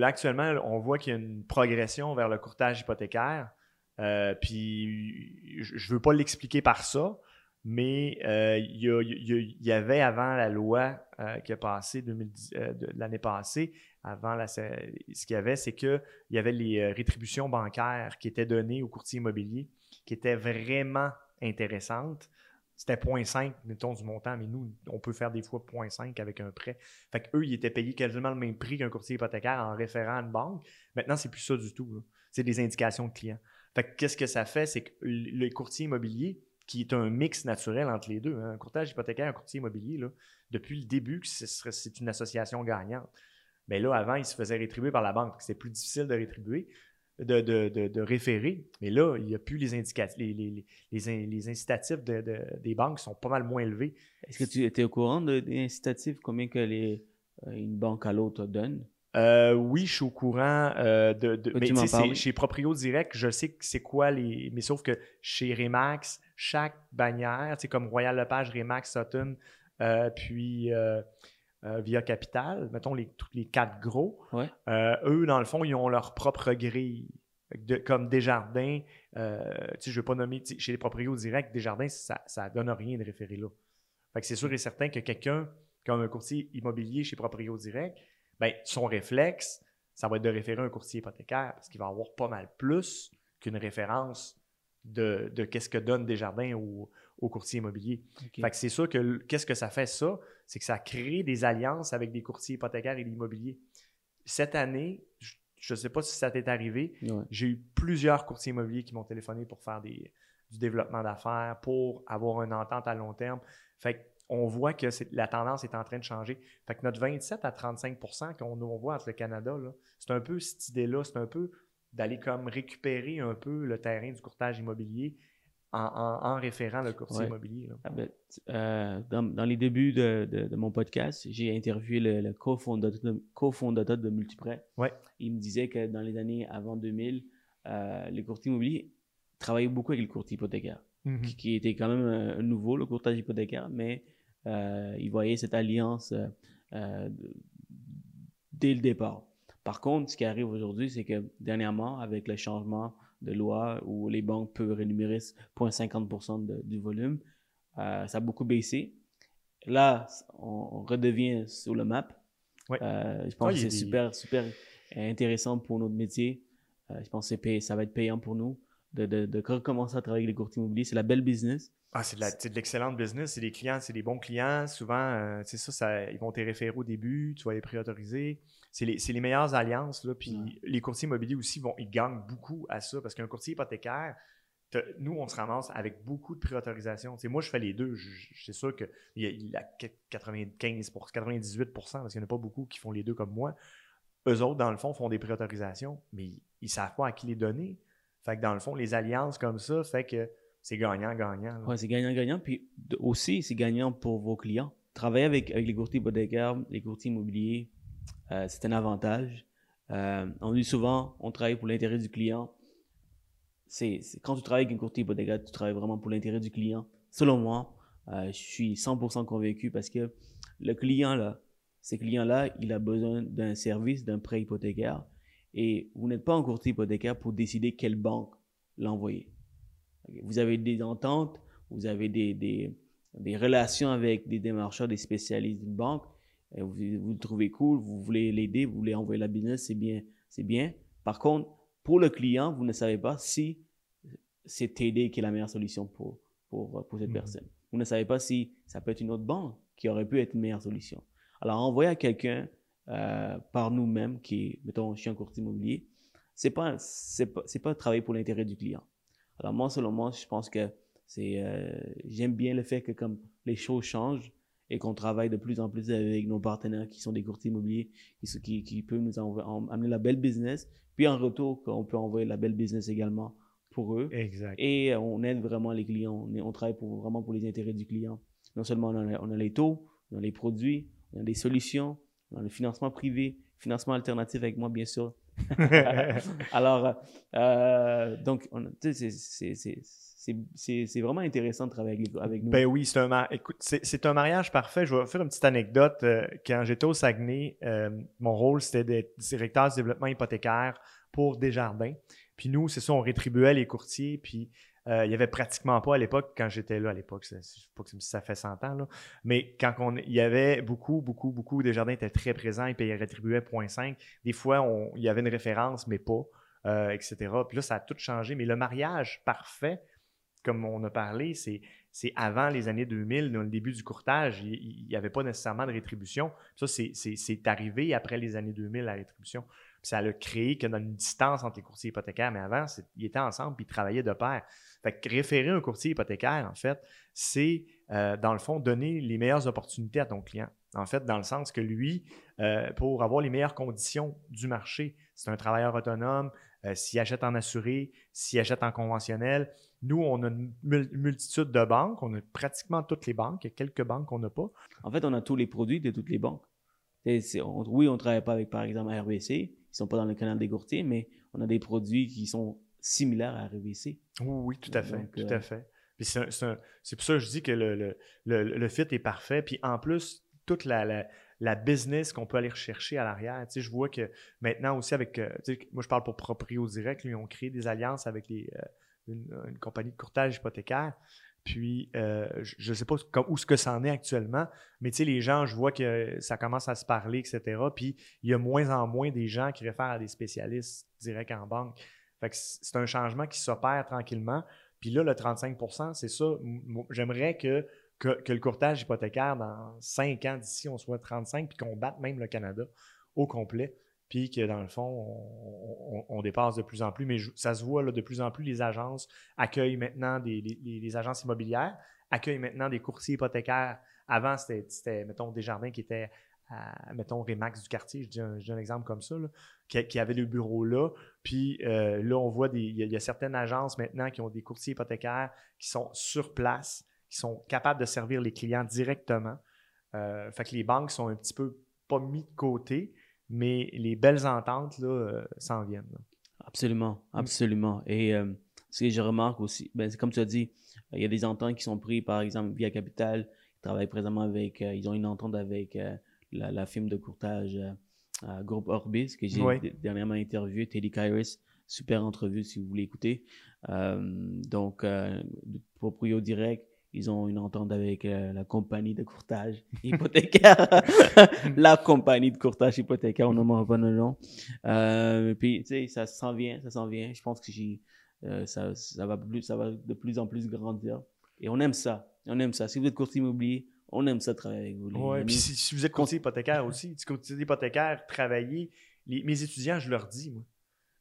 Actuellement, on voit qu'il y a une progression vers le courtage hypothécaire. Euh, puis je je veux pas l'expliquer par ça, mais euh, il, y avait avant la loi euh, qui a passé 2010, euh, de l'année passée, avant ce qu'il y avait, c'est qu'il y avait les euh, rétributions bancaires qui étaient données aux courtiers immobiliers, qui étaient vraiment intéressantes. C'était 0.5, mettons, du montant, mais nous, on peut faire des fois 0.5 avec un prêt. Fait qu'eux, ils étaient payés quasiment le même prix qu'un courtier hypothécaire en référant à une banque. Maintenant, c'est plus ça du tout. C'est des indications de clients. Fait que qu'est-ce que ça fait? C'est que le courtier immobilier, qui est un mix naturel entre les deux, hein, un courtage hypothécaire, un courtier immobilier, là, depuis le début, c'est une association gagnante. Mais là, avant, il se faisait rétribuer par la banque. C'était plus difficile de rétribuer, de, de, de- de référer. Mais là, il n'y a plus les indicatifs. Les, les, les, les in- les incitatifs de- de- des banques sont pas mal moins élevés. Est-ce que tu étais au courant de- des incitatifs, combien que les, euh, une banque à l'autre donne? Euh, oui, je suis au courant euh, de. de- mais tu sais, c'est- chez Proprio Direct, je sais que c'est quoi les. Mais sauf que chez Remax, chaque bannière, tu sais, comme Royal Lepage, Remax, Sutton, euh, puis euh, Via Capital, mettons les, tous les quatre gros, Ouais. euh, eux, dans le fond, ils ont leur propre grille. De- comme Desjardins, euh, je ne vais pas nommer, chez les Proprio Direct, Desjardins, ça ne donne rien de référer là. Fait que c'est sûr et certain que quelqu'un, comme un courtier immobilier chez Proprio Direct, ben, son réflexe, ça va être de référer un courtier hypothécaire parce qu'il va avoir pas mal plus qu'une référence de, de qu'est-ce que donne Desjardins au, au courtier immobilier. Ok. Fait que c'est sûr que qu'est-ce que ça fait ça? C'est que ça crée des alliances avec des courtiers hypothécaires et l'immobilier. Cette année, je ne sais pas si ça t'est arrivé, Ouais. j'ai eu plusieurs courtiers immobiliers qui m'ont téléphoné pour faire des, du développement d'affaires, pour avoir une entente à long terme. Fait qu'on voit que la tendance est en train de changer. Fait que notre 27 à 35% qu'on on voit entre le Canada, c'est un peu cette idée-là, c'est un peu d'aller comme récupérer un peu le terrain du courtage immobilier en, en- en référant le courtier Ouais. immobilier. là. Ah ben, euh, dans, dans les débuts de, de- de mon podcast, j'ai interviewé le, le cofondateur de, Multiprêt. Ouais. Il me disait que dans les années avant 2000, euh, les courtiers immobiliers travaillaient beaucoup avec le courtier hypothécaire, qui, qui était quand même euh, nouveau, le courtage hypothécaire, mais euh, il voyait cette alliance dès le départ. Par contre, ce qui arrive aujourd'hui, c'est que dernièrement, avec le changement de loi où les banques peuvent rémunérer 0,50% de- du volume, euh, ça a beaucoup baissé. Là, on, on redevient sur le map. Ouais. Euh, je pense Ouais, que c'est des- super, super intéressant pour notre métier. Euh, je pense que payé- ça va être payant pour nous de, de, de recommencer à travailler avec les courtiers immobiliers. C'est la belle business. Ah, c'est de l'excellente business. C'est des clients, c'est des bons clients. Souvent, c'est ça, ça, ils vont te référer au début, tu vas les préautoriser. C'est les, meilleures alliances. Là, puis Ouais. les courtiers immobiliers aussi, vont, ils gagnent beaucoup à ça parce qu'un courtier hypothécaire, nous, on se ramasse avec beaucoup de préautorisation. Tu sais, moi, je fais les deux. C'est sûr qu'il y a, il y a 95 pour, 98% parce qu'il n'y en a pas beaucoup qui font les deux comme moi. Eux autres, dans le fond, font des préautorisations, mais ils ne savent pas à qui les donner. Fait que dans le fond, les alliances comme ça, fait que c'est gagnant-gagnant. Ouais, c'est gagnant-gagnant. Puis aussi, c'est gagnant pour vos clients. Travailler avec, avec les courtiers hypothécaires, les courtiers immobiliers, euh, c'est un avantage. Euh, on dit souvent, on travaille pour l'intérêt du client. C'est, quand tu travailles avec un courtier hypothécaire, tu travailles vraiment pour l'intérêt du client. Selon moi, euh, je suis 100% convaincu parce que le client, là, ce client-là, il a besoin d'un service, d'un prêt hypothécaire. Et vous n'êtes pas un courtier hypothécaire pour décider quelle banque l'envoyer. vous avez des ententes, vous avez des, des relations avec des démarcheurs, des spécialistes d'une banque, et vous, vous le trouvez cool, vous voulez l'aider, vous voulez envoyer la business, c'est bien, c'est bien. Par contre, pour le client, vous ne savez pas si c'est TD qui est la meilleure solution pour, pour, pour cette Mhm. personne. Vous ne savez pas si ça peut être une autre banque qui aurait pu être une meilleure solution. Alors, envoyer à quelqu'un euh, par nous-mêmes, qui est, mettons, je suis un courtier immobilier, c'est pas, c'est pas, c'est pas travailler pour l'intérêt du client. Alors, moi, selon moi, je pense que c'est, euh, j'aime bien le fait que comme les choses changent et qu'on travaille de plus en plus avec nos partenaires qui sont des courtiers immobiliers, qui, qui, qui peuvent nous amener la belle business, puis en retour, qu'on peut envoyer la belle business également pour eux. Exact. Et euh, on aide vraiment les clients. On, on travaille pour, vraiment pour les intérêts du client. Non seulement on a, on a les taux, on a les produits, on a des solutions, on a le financement privé, financement alternatif avec moi, bien sûr. Alors, donc, c'est- vraiment intéressant de travailler avec, nous. Ben oui, c'est un, écoute, un mariage parfait. Je vais faire une petite anecdote. Euh, Quand j'étais au Saguenay, euh, mon rôle, c'était d'être directeur du développement hypothécaire pour Desjardins. Puis nous, c'est ça, on rétribuait les courtiers. Puis euh, il n'y avait pratiquement pas à l'époque, quand j'étais là à l'époque, ça fait 100 ans, là, mais quand on, il y avait beaucoup, beaucoup, beaucoup, Desjardins étaient très présents, ils payaient, rétribuaient 0.5. Des fois, on- il y avait une référence, mais pas, euh, etc. Puis là, ça a tout changé. Mais le mariage parfait, comme on a parlé, c'est avant les années 2000, dans le début du courtage, il n'y avait pas nécessairement de rétribution. Ça, c'est- c'est c'est arrivé après les années 2000, la rétribution. Ça a créé que dans une distance entre les courtiers hypothécaires, mais avant, ils étaient ensemble puis ils travaillaient de pair. Fait que référer un courtier hypothécaire, en fait, c'est, euh, dans le fond, donner les meilleures opportunités à ton client. En fait, dans le sens que lui, euh, pour avoir les meilleures conditions du marché, c'est un travailleur autonome, euh, s'il achète en assuré, s'il achète en conventionnel, nous, on a une mul- multitude de banques. On a pratiquement toutes les banques. Il y a quelques banques qu'on n'a pas. En fait, on a tous les produits de toutes les banques. Oui, on ne travaille pas avec, par exemple, RBC. Ils ne sont pas dans le canal des courtiers, mais on a des produits qui sont similaires à RBC. Oui, oui, tout à fait. Donc, tout euh, à fait. C'est, pour ça que je dis que le, le, le, le fit est parfait. Puis en plus, toute la, la, la business qu'on peut aller rechercher à l'arrière. Tu sais, je vois que maintenant aussi avec. euh, tu sais, moi, je parle pour Proprio Direct. Ils ont créé des alliances avec les, euh, une, une compagnie de courtage hypothécaire. Puis, euh, je ne sais pas où ce que ça en est actuellement, mais tu sais, les gens, je vois que ça commence à se parler, etc. Puis, il y a moins en moins des gens qui réfèrent à des spécialistes directs en banque. Fait que c'est un changement qui s'opère tranquillement. Puis là, le 35% c'est ça. J'aimerais que, que, que le courtage hypothécaire, dans 5 ans d'ici, on soit 35 puis qu'on batte même le Canada au complet. Puis que dans le fond, on, dépasse de plus en plus. Mais ça se voit là, de plus en plus, les agences accueillent maintenant des les, agences immobilières, accueillent maintenant des courtiers hypothécaires. Avant, c'était, mettons, des jardins qui étaient à, mettons, Remax du quartier, je dis un, exemple comme ça, là, qui, qui avaient le bureau là. Puis euh, là, on voit des. Il y, a- il y a certaines agences maintenant qui ont des courtiers hypothécaires qui sont sur place, qui sont capables de servir les clients directement. Euh, fait que les banques sont un petit peu pas mis de côté, mais les belles ententes là, euh, s'en viennent. là. Absolument, absolument. Et euh, ce que je remarque aussi, ben, c'est comme tu as dit, euh, il y a des ententes qui sont prises, par exemple, via Capital, ils travaillent présentement avec, ils ont une entente avec la, la firme de courtage Groupe Orbis, que j'ai Oui. dernièrement interviewé, Teddy Kairis, super entrevue si vous voulez écouter. Donc, Proprio Direct, ils ont une entente avec euh, la compagnie de courtage hypothécaire. la compagnie de courtage hypothécaire, on nomme pas le nom. Euh, puis, tu sais, ça s'en vient, ça s'en vient. Je pense que j'ai, euh, ça, ça, va plus, ça va de plus en plus grandir. Et on aime ça. On aime ça. Si vous êtes courtier immobilier, on aime ça travailler avec vous. amis. puis si, si vous êtes courtier hypothécaire aussi, si courtier hypothécaire, travaillez. Les- mes étudiants, je leur dis, moi,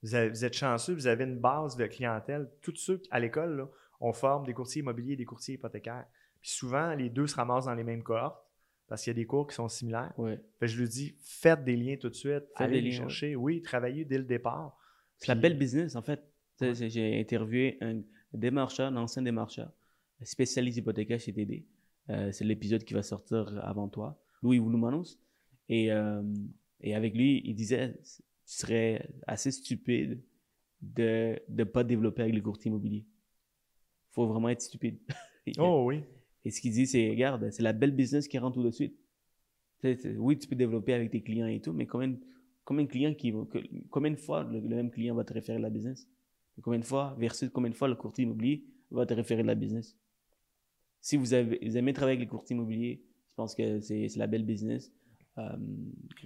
vous, avez- vous êtes chanceux, vous avez une base de clientèle. Tous ceux à l'école, là, on forme des courtiers immobiliers et des courtiers hypothécaires. Puis souvent, les deux se ramassent dans les mêmes cohortes parce qu'il y a des cours qui sont similaires. Ouais. Fait que je lui dis, faites des liens tout de suite, Faites allez des les liens, chercher. Oui, travaillez dès le départ. C'est la belle business, en fait. J'ai interviewé un démarcheur, un ancien démarcheur, spécialiste hypothécaire chez TD. Euh, c'est l'épisode qui va sortir avant toi, Louis Wouloumanos. Et, euh, et avec lui, il disait tu serais assez stupide de ne pas développer avec le courtier immobilier. Faut vraiment être stupide. Oh oui. Et ce qu'il dit, c'est regarde, c'est la belle business qui rentre tout de suite. Oui, tu peux développer avec tes clients et tout, mais combien, combien de clients qui que- combien de fois le, le même client va te référer la business? Combien de fois, versus combien de fois le courtier immobilier va te référer la business? Si vous, avez, vous aimez travailler avec les courtiers immobiliers, je pense que c'est la belle business. Euh,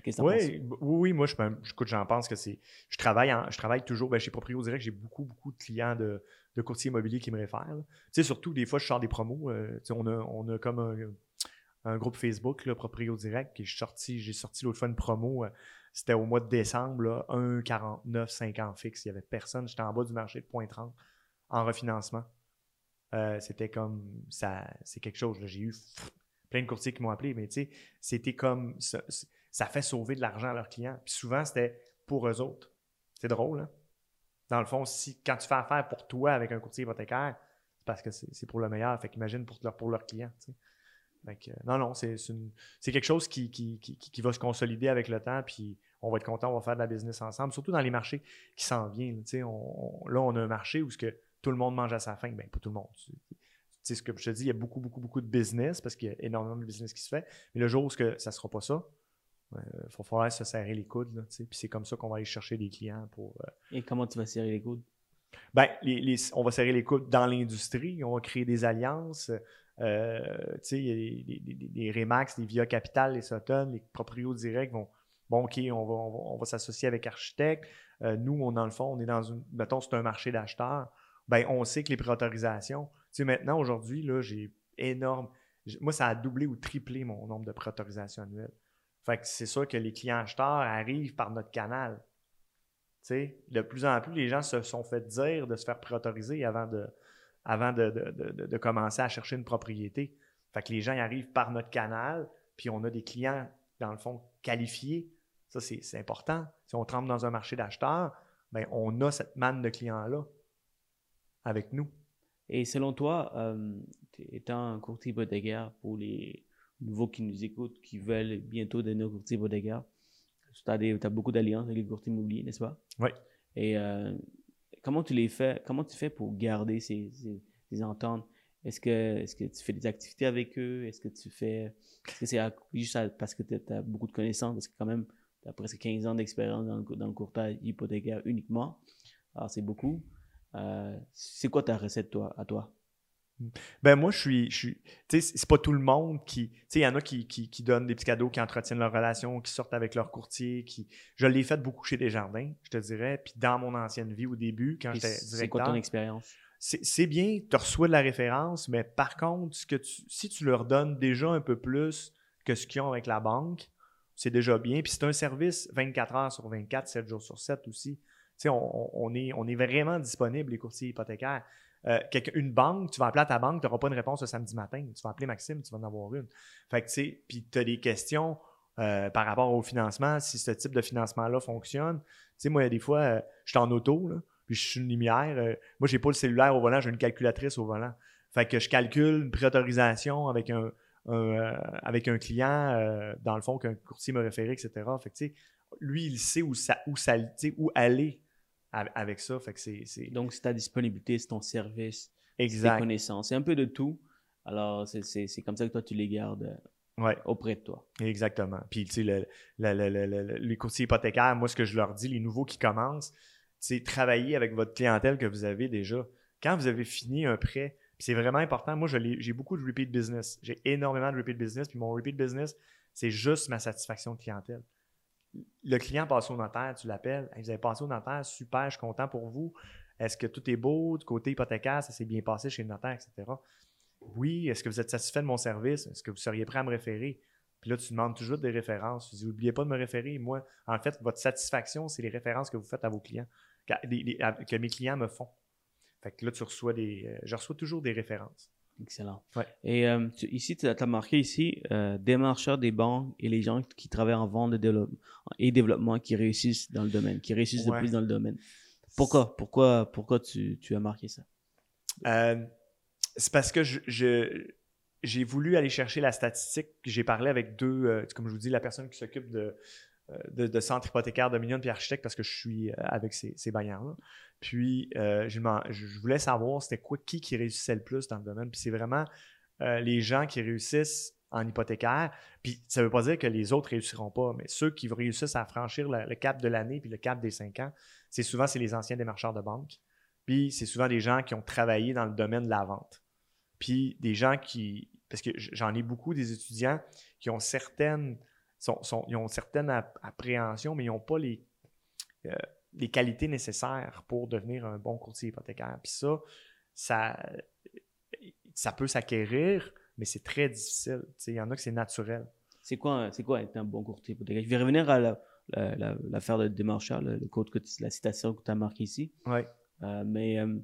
qu'est-ce que t'en oui, oui, moi, je, écoute, j'en pense que c'est. Je travaille, en- je travaille toujours ben, chez Proprio Direct. J'ai beaucoup, beaucoup de clients de, de courtiers immobiliers qui me réfèrent. Tu sais, surtout, des fois, je sors des promos. euh, tu sais, on, a, on a comme un, un groupe Facebook, là, Proprio Direct, qui est sorti. J'ai sorti l'autre fois une promo. euh, C'était au mois de décembre, là, 1,49, 5 ans fixe. Il n'y avait personne. J'étais en bas du marché de 0,30 en refinancement. Euh, C'était comme. ça C'est quelque chose. J'ai eu plein de courtiers qui m'ont appelé, mais tu sais, c'était comme. Ça, ça fait sauver de l'argent à leurs clients. Puis souvent, c'était pour eux autres. C'est drôle, hein? Dans le fond, si quand tu fais affaire pour toi avec un courtier hypothécaire, c'est parce que c'est pour le meilleur. Fait qu'imagine pour, leur, pour leurs clients. non, non, c'est quelque chose qui, qui, qui, va se consolider avec le temps, puis on va être content, on va faire de la business ensemble, surtout dans les marchés qui s'en viennent. sais, On, on- là, on a un marché où ce que tout le monde mange à sa faim. Ben, pas tout le monde. Sais, ce que je te dis, il y a beaucoup, beaucoup, beaucoup de business parce qu'il y a énormément de business qui se fait. Mais le jour où que ça ne sera pas ça, il va falloir se serrer les coudes. Là, tu sais. puis c'est comme ça qu'on va aller chercher des clients pour. euh, Et comment tu vas serrer les coudes? ben, les- les- on va serrer les coudes dans l'industrie, on va créer des alliances. Euh, tu sais, il y a des- des- des Remax, des Via Capital, les Sutton, les proprios directs vont. Bon, OK, on va, on va, on va s'associer avec architectes. Euh, nous, on, dans le fond, on est dans une. Mettons, c'est un marché d'acheteurs. Ben, on sait que les préautorisations. Sais, maintenant, aujourd'hui, là, j'ai énorme. Moi, ça a doublé ou triplé mon nombre de préautorisations annuelles. Fait que c'est sûr que les clients acheteurs arrivent par notre canal. De plus en plus, les gens se sont fait dire de se faire préautoriser avant de, avant de, de- de- commencer à chercher une propriété. Fait que les gens y arrivent par notre canal, puis on a des clients, dans le fond, qualifiés. Ça, c'est important. Si on trempe dans un marché d'acheteurs, ben, on a cette manne de clients-là avec nous. Et selon toi, euh, étant un courtier hypothécaire pour les nouveaux qui nous écoutent, qui veulent bientôt devenir courtier hypothécaire, tu as, beaucoup d'alliances avec les courtiers immobiliers, n'est-ce pas? Oui. Et euh, comment tu les fais, comment tu fais pour garder ces, ces, ces ententes? Est-ce que, est que tu fais des activités avec eux? Est-ce que tu fais. Est-ce que c'est juste à- parce que tu as beaucoup de connaissances? Parce que quand même, tu as presque 15 ans d'expérience dans, dans le courtage hypothécaire uniquement. Alors, c'est beaucoup. Euh, c'est quoi ta recette, toi, à toi? Ben moi, je suis. Je suis tu sais, c'est pas tout le monde qui. Tu sais, il y en a qui, qui, qui donnent des petits cadeaux, qui entretiennent leur relation, qui sortent avec leur courtier. Qui... Je l'ai fait beaucoup chez Desjardins, je te dirais. Puis dans mon ancienne vie, au début, quand j'étais C'est quoi directeur. ton expérience? c'est c'est bien, tu reçois de la référence, mais par contre, ce que tu- si tu leur donnes déjà un peu plus que ce qu'ils ont avec la banque, c'est déjà bien. Puis c'est un service 24 heures sur 24, 7 jours sur 7 aussi. On, on- est, on est vraiment disponible, les courtiers hypothécaires. Euh, une banque, tu vas appeler à ta banque, tu n'auras pas une réponse le samedi matin. Tu vas appeler Maxime, tu vas en avoir une. Fait que, tu sais, puis tu as des questions euh, par rapport au financement, si ce type de financement-là fonctionne. Tu sais, moi, il y a des fois, euh, je suis en auto, là, puis je suis une lumière. moi, j'ai pas le cellulaire au volant, j'ai une calculatrice au volant. Fait que je calcule une préautorisation avec un, euh, avec un client, euh, dans le fond, qu'un courtier m'a référé, etc. Fait que, lui, il sait où, ça, où, ça, où aller av- avec ça. Fait que c'est c'est Donc, c'est ta disponibilité, c'est ton service, c'est tes connaissances. C'est un peu de tout. Alors, c'est- comme ça que toi, tu les gardes euh, Ouais. auprès de toi. Exactement. Puis, tu sais, le- le- le- le- le- les courtiers hypothécaires, moi, ce que je leur dis, les nouveaux qui commencent, c'est travailler avec votre clientèle que vous avez déjà. Quand vous avez fini un prêt, c'est vraiment important. Moi, j'ai beaucoup de repeat business. J'ai énormément de repeat business. Puis mon repeat business, c'est juste ma satisfaction clientèle. Le client passe au notaire, tu l'appelles. Hey, vous avez passé au notaire, super, je suis content pour vous. Est-ce que tout est beau du côté hypothécaire, ça s'est bien passé chez le notaire, etc. Oui, est-ce que vous êtes satisfait de mon service? Est-ce que vous seriez prêt à me référer? Puis là, tu demandes toujours des références. Tu dis, n'oubliez pas de me référer. Moi, en fait, votre satisfaction, c'est les références que vous faites à vos clients, que mes clients me font. Fait que là, tu reçois des. euh, je reçois toujours des références. Excellent. Ouais. Et euh, tu- ici, tu as marqué ici, euh, démarcheurs des banques et les gens qui travaillent en vente de et développement qui réussissent dans le domaine, qui réussissent Ouais. de plus dans le domaine. Pourquoi? Pourquoi, pourquoi tu, tu as marqué ça? Euh, c'est parce que je, j'ai voulu aller chercher la statistique. J'ai parlé avec deux, comme je vous dis, la personne qui s'occupe de, de, de centre hypothécaire Dominion puis architecte parce que je suis euh, avec ces, ces bailleurs-là. Puis euh, je, voulais savoir c'était quoi qui réussissait le plus dans le domaine. Puis c'est vraiment euh, les gens qui réussissent en hypothécaire. Puis ça ne veut pas dire que les autres réussiront pas, mais ceux qui réussissent à franchir le, le cap de l'année puis le cap des cinq ans, c'est souvent c'est les anciens démarcheurs de banque. Puis c'est souvent des gens qui ont travaillé dans le domaine de la vente. Puis des gens qui. Parce que j'en ai beaucoup des étudiants qui ont certaines. Sont, ils ont certaines appréhensions, mais ils n'ont pas les, euh, les qualités nécessaires pour devenir un bon courtier hypothécaire. Puis ça, ça, ça peut s'acquérir, mais c'est très difficile. Il y en a que c'est naturel. C'est quoi, c'est quoi être un bon courtier hypothécaire? Je vais revenir à l'affaire de démarcheur, le, code que la citation que tu as marquée ici. Oui. Euh, mais euh,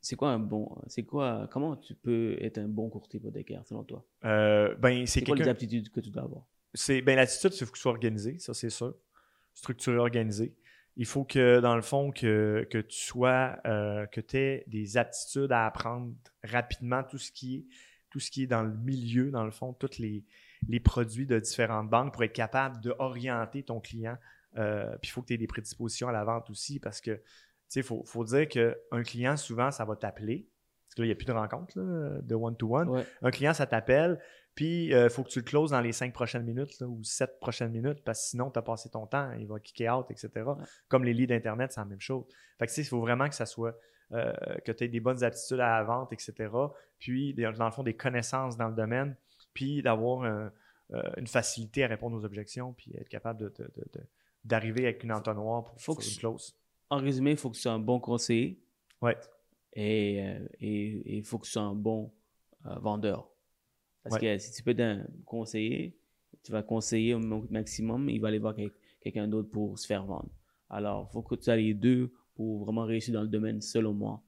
c'est quoi un bon. C'est quoi. Comment tu peux être un bon courtier hypothécaire selon toi? Euh, ben, c'est quoi les aptitudes que tu dois avoir? C'est, ben, l'attitude, c'est que tu sois organisé, ça c'est sûr. Structuré, organisé. Il faut que, dans le fond, que, que tu sois, que tu aies des aptitudes à apprendre rapidement tout ce qui est, tout ce qui est dans le milieu, dans le fond, tous les, les produits de différentes banques pour être capable d'orienter ton client. puis il faut que tu aies des prédispositions à la vente aussi parce que il faut, faut, dire qu'un client, souvent, ça va t'appeler. Parce que là, il n'y a plus de rencontre de one-to-one. Un client, ça t'appelle, puis il euh, faut que tu le closes dans les cinq prochaines minutes ou sept prochaines minutes, parce que sinon, tu as passé ton temps, il va kicker out, etc. Comme les leads d'Internet, c'est la même chose. Fait que il faut vraiment que ça soit. Euh, que tu aies des bonnes aptitudes à la vente, etc. Puis, dans le fond, des connaissances dans le domaine, puis d'avoir euh, une facilité à répondre aux objections, puis être capable d'arriver avec une entonnoir pour faut une close en résumé, il faut que tu sois un bon conseiller. Ouais. Et il faut que tu sois un bon euh, vendeur. Parce que si tu peux conseiller, tu vas conseiller au maximum, il va aller voir quelqu'un d'autre pour se faire vendre. Alors, il faut que tu aies les deux pour vraiment réussir dans le domaine, selon moi.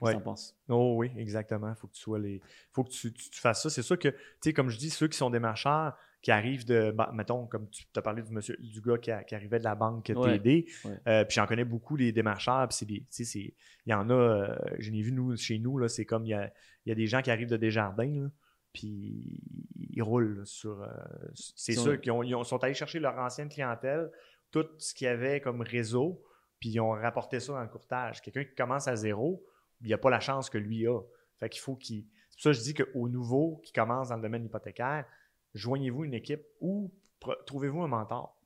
Ouais. penses? Oh oui, exactement. Il faut que tu sois les. faut que tu, fasses ça. C'est sûr que, tu sais, comme je dis, ceux qui sont des marcheurs, qui arrivent de, bah, mettons, comme tu as parlé du, monsieur, du gars qui, arrivait de la banque TD, euh, puis j'en connais beaucoup des démarcheurs, puis c'est des, il y en a, euh, je l'ai vu nous, chez nous, là, c'est comme, il y a, y a, des gens qui arrivent de Desjardins, puis ils roulent sur, euh, c'est sûr qu'ils ont, sont allés chercher leur ancienne clientèle, tout ce qu'il y avait comme réseau, puis ils ont rapporté ça dans le courtage. Quelqu'un qui commence à zéro, il n'y a pas la chance que lui a. Fait qu'il faut qu'il. C'est pour ça que je dis qu'au nouveau qui commence dans le domaine hypothécaire, joignez-vous une équipe ou trouvez-vous un mentor.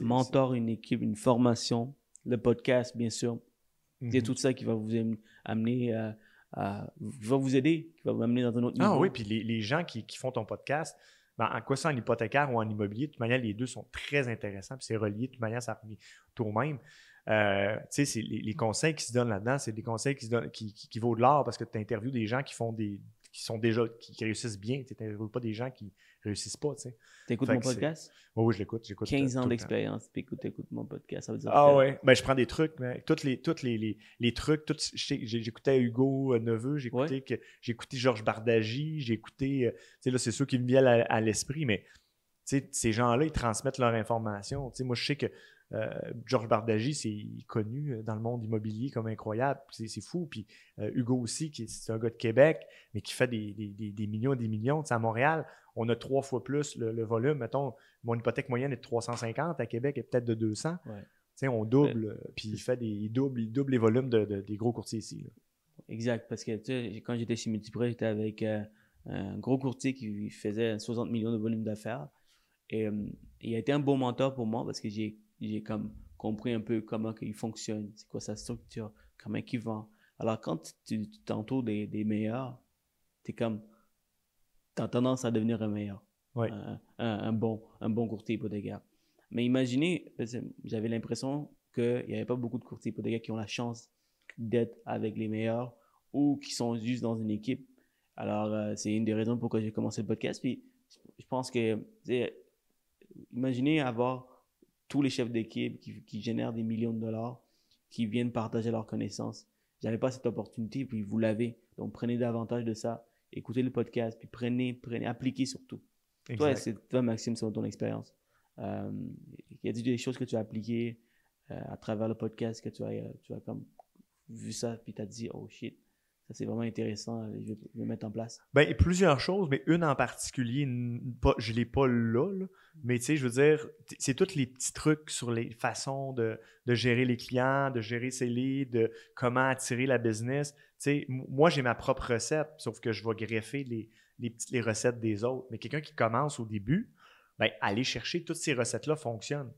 mentor, une équipe, une formation, le podcast, bien sûr. C'est mhm. tout ça qui va vous amener à, va vous aider, qui va vous amener dans un autre ah niveau. Ah oui, puis les, gens qui, font ton podcast, ben, en quoi ça, en hypothécaire ou en immobilier, de toute manière, les deux sont très intéressants, puis c'est relié, de toute manière, ça revient tout au même. Euh, tu sais, les, les, conseils qui se donnent là-dedans, c'est des conseils qui, se donnent, qui, qui, qui vaut de l'or parce que tu interviews des gens qui font des, qui sont déjà qui, réussissent bien. Tu n'interviews pas des gens qui réussissent pas. Tu écoutes mon podcast? Oui, oui, je l'écoute. 15 ans d'expérience, puis écoute, écoute mon podcast. Ça veut dire ah ouais, ben, je prends des trucs, mais tous les, toutes les, les, les trucs, j'écoutais Hugo euh, Neveu, j'écoutais écouté Georges Bardagy, j'ai écouté, euh, tu sais, là, c'est ceux qui me viennent à, l'esprit, mais ces gens-là, ils transmettent leur information. Moi, je sais que euh, Georges Bardagy, c'est connu euh, dans le monde immobilier comme incroyable. C'est fou. Puis euh, Hugo aussi, qui est, un gars de Québec, mais qui fait des, millions et des millions. à Montréal, on a trois fois plus le, volume. Mettons, mon hypothèque moyenne est de 350. À Québec, est peut-être de 200. On double. puis il fait des, il double, il double les volumes des gros courtiers ici. Exact. Parce que quand j'étais chez Multiprêt, j'étais avec un gros courtier qui faisait 60 millions de volume d'affaires. Et il a été un bon mentor pour moi parce que j'ai j'ai comme compris un peu comment il fonctionne, c'est quoi sa structure, comment il vend. Alors, quand tu t'entoures des, des, meilleurs, tu es comme, tu as tendance à devenir un meilleur, un, bon, un bon courtier hypothécaire. Mais imaginez, j'avais l'impression qu'il n'y avait pas beaucoup de courtiers hypothécaires qui ont la chance d'être avec les meilleurs ou qui sont juste dans une équipe. Alors, euh, c'est une des raisons pourquoi j'ai commencé le podcast. Puis, je pense que, imaginez avoir tous les chefs d'équipe qui, génèrent des millions de dollars, qui viennent partager leurs connaissances. J'avais pas cette opportunité, puis vous l'avez. Donc prenez davantage de ça, écoutez le podcast, puis prenez, prenez, appliquez surtout. Toi, c'est toi, Maxime, sur ton expérience. Euh, il y a des choses que tu as appliquées euh, à travers le podcast que tu as, tu as comme vu ça, puis tu as dit, oh shit, ça, c'est vraiment intéressant. Je vais, mettre en place. Ben, plusieurs choses, mais une en particulier, je ne l'ai pas là, mais tu sais, je veux dire, c'est tous les petits trucs sur les façons de, gérer les clients, de gérer ses leads, de comment attirer la business. Tu sais, moi, j'ai ma propre recette, sauf que je vais greffer les, les, recettes des autres. Mais quelqu'un qui commence au début, ben, aller chercher toutes ces recettes-là fonctionnent.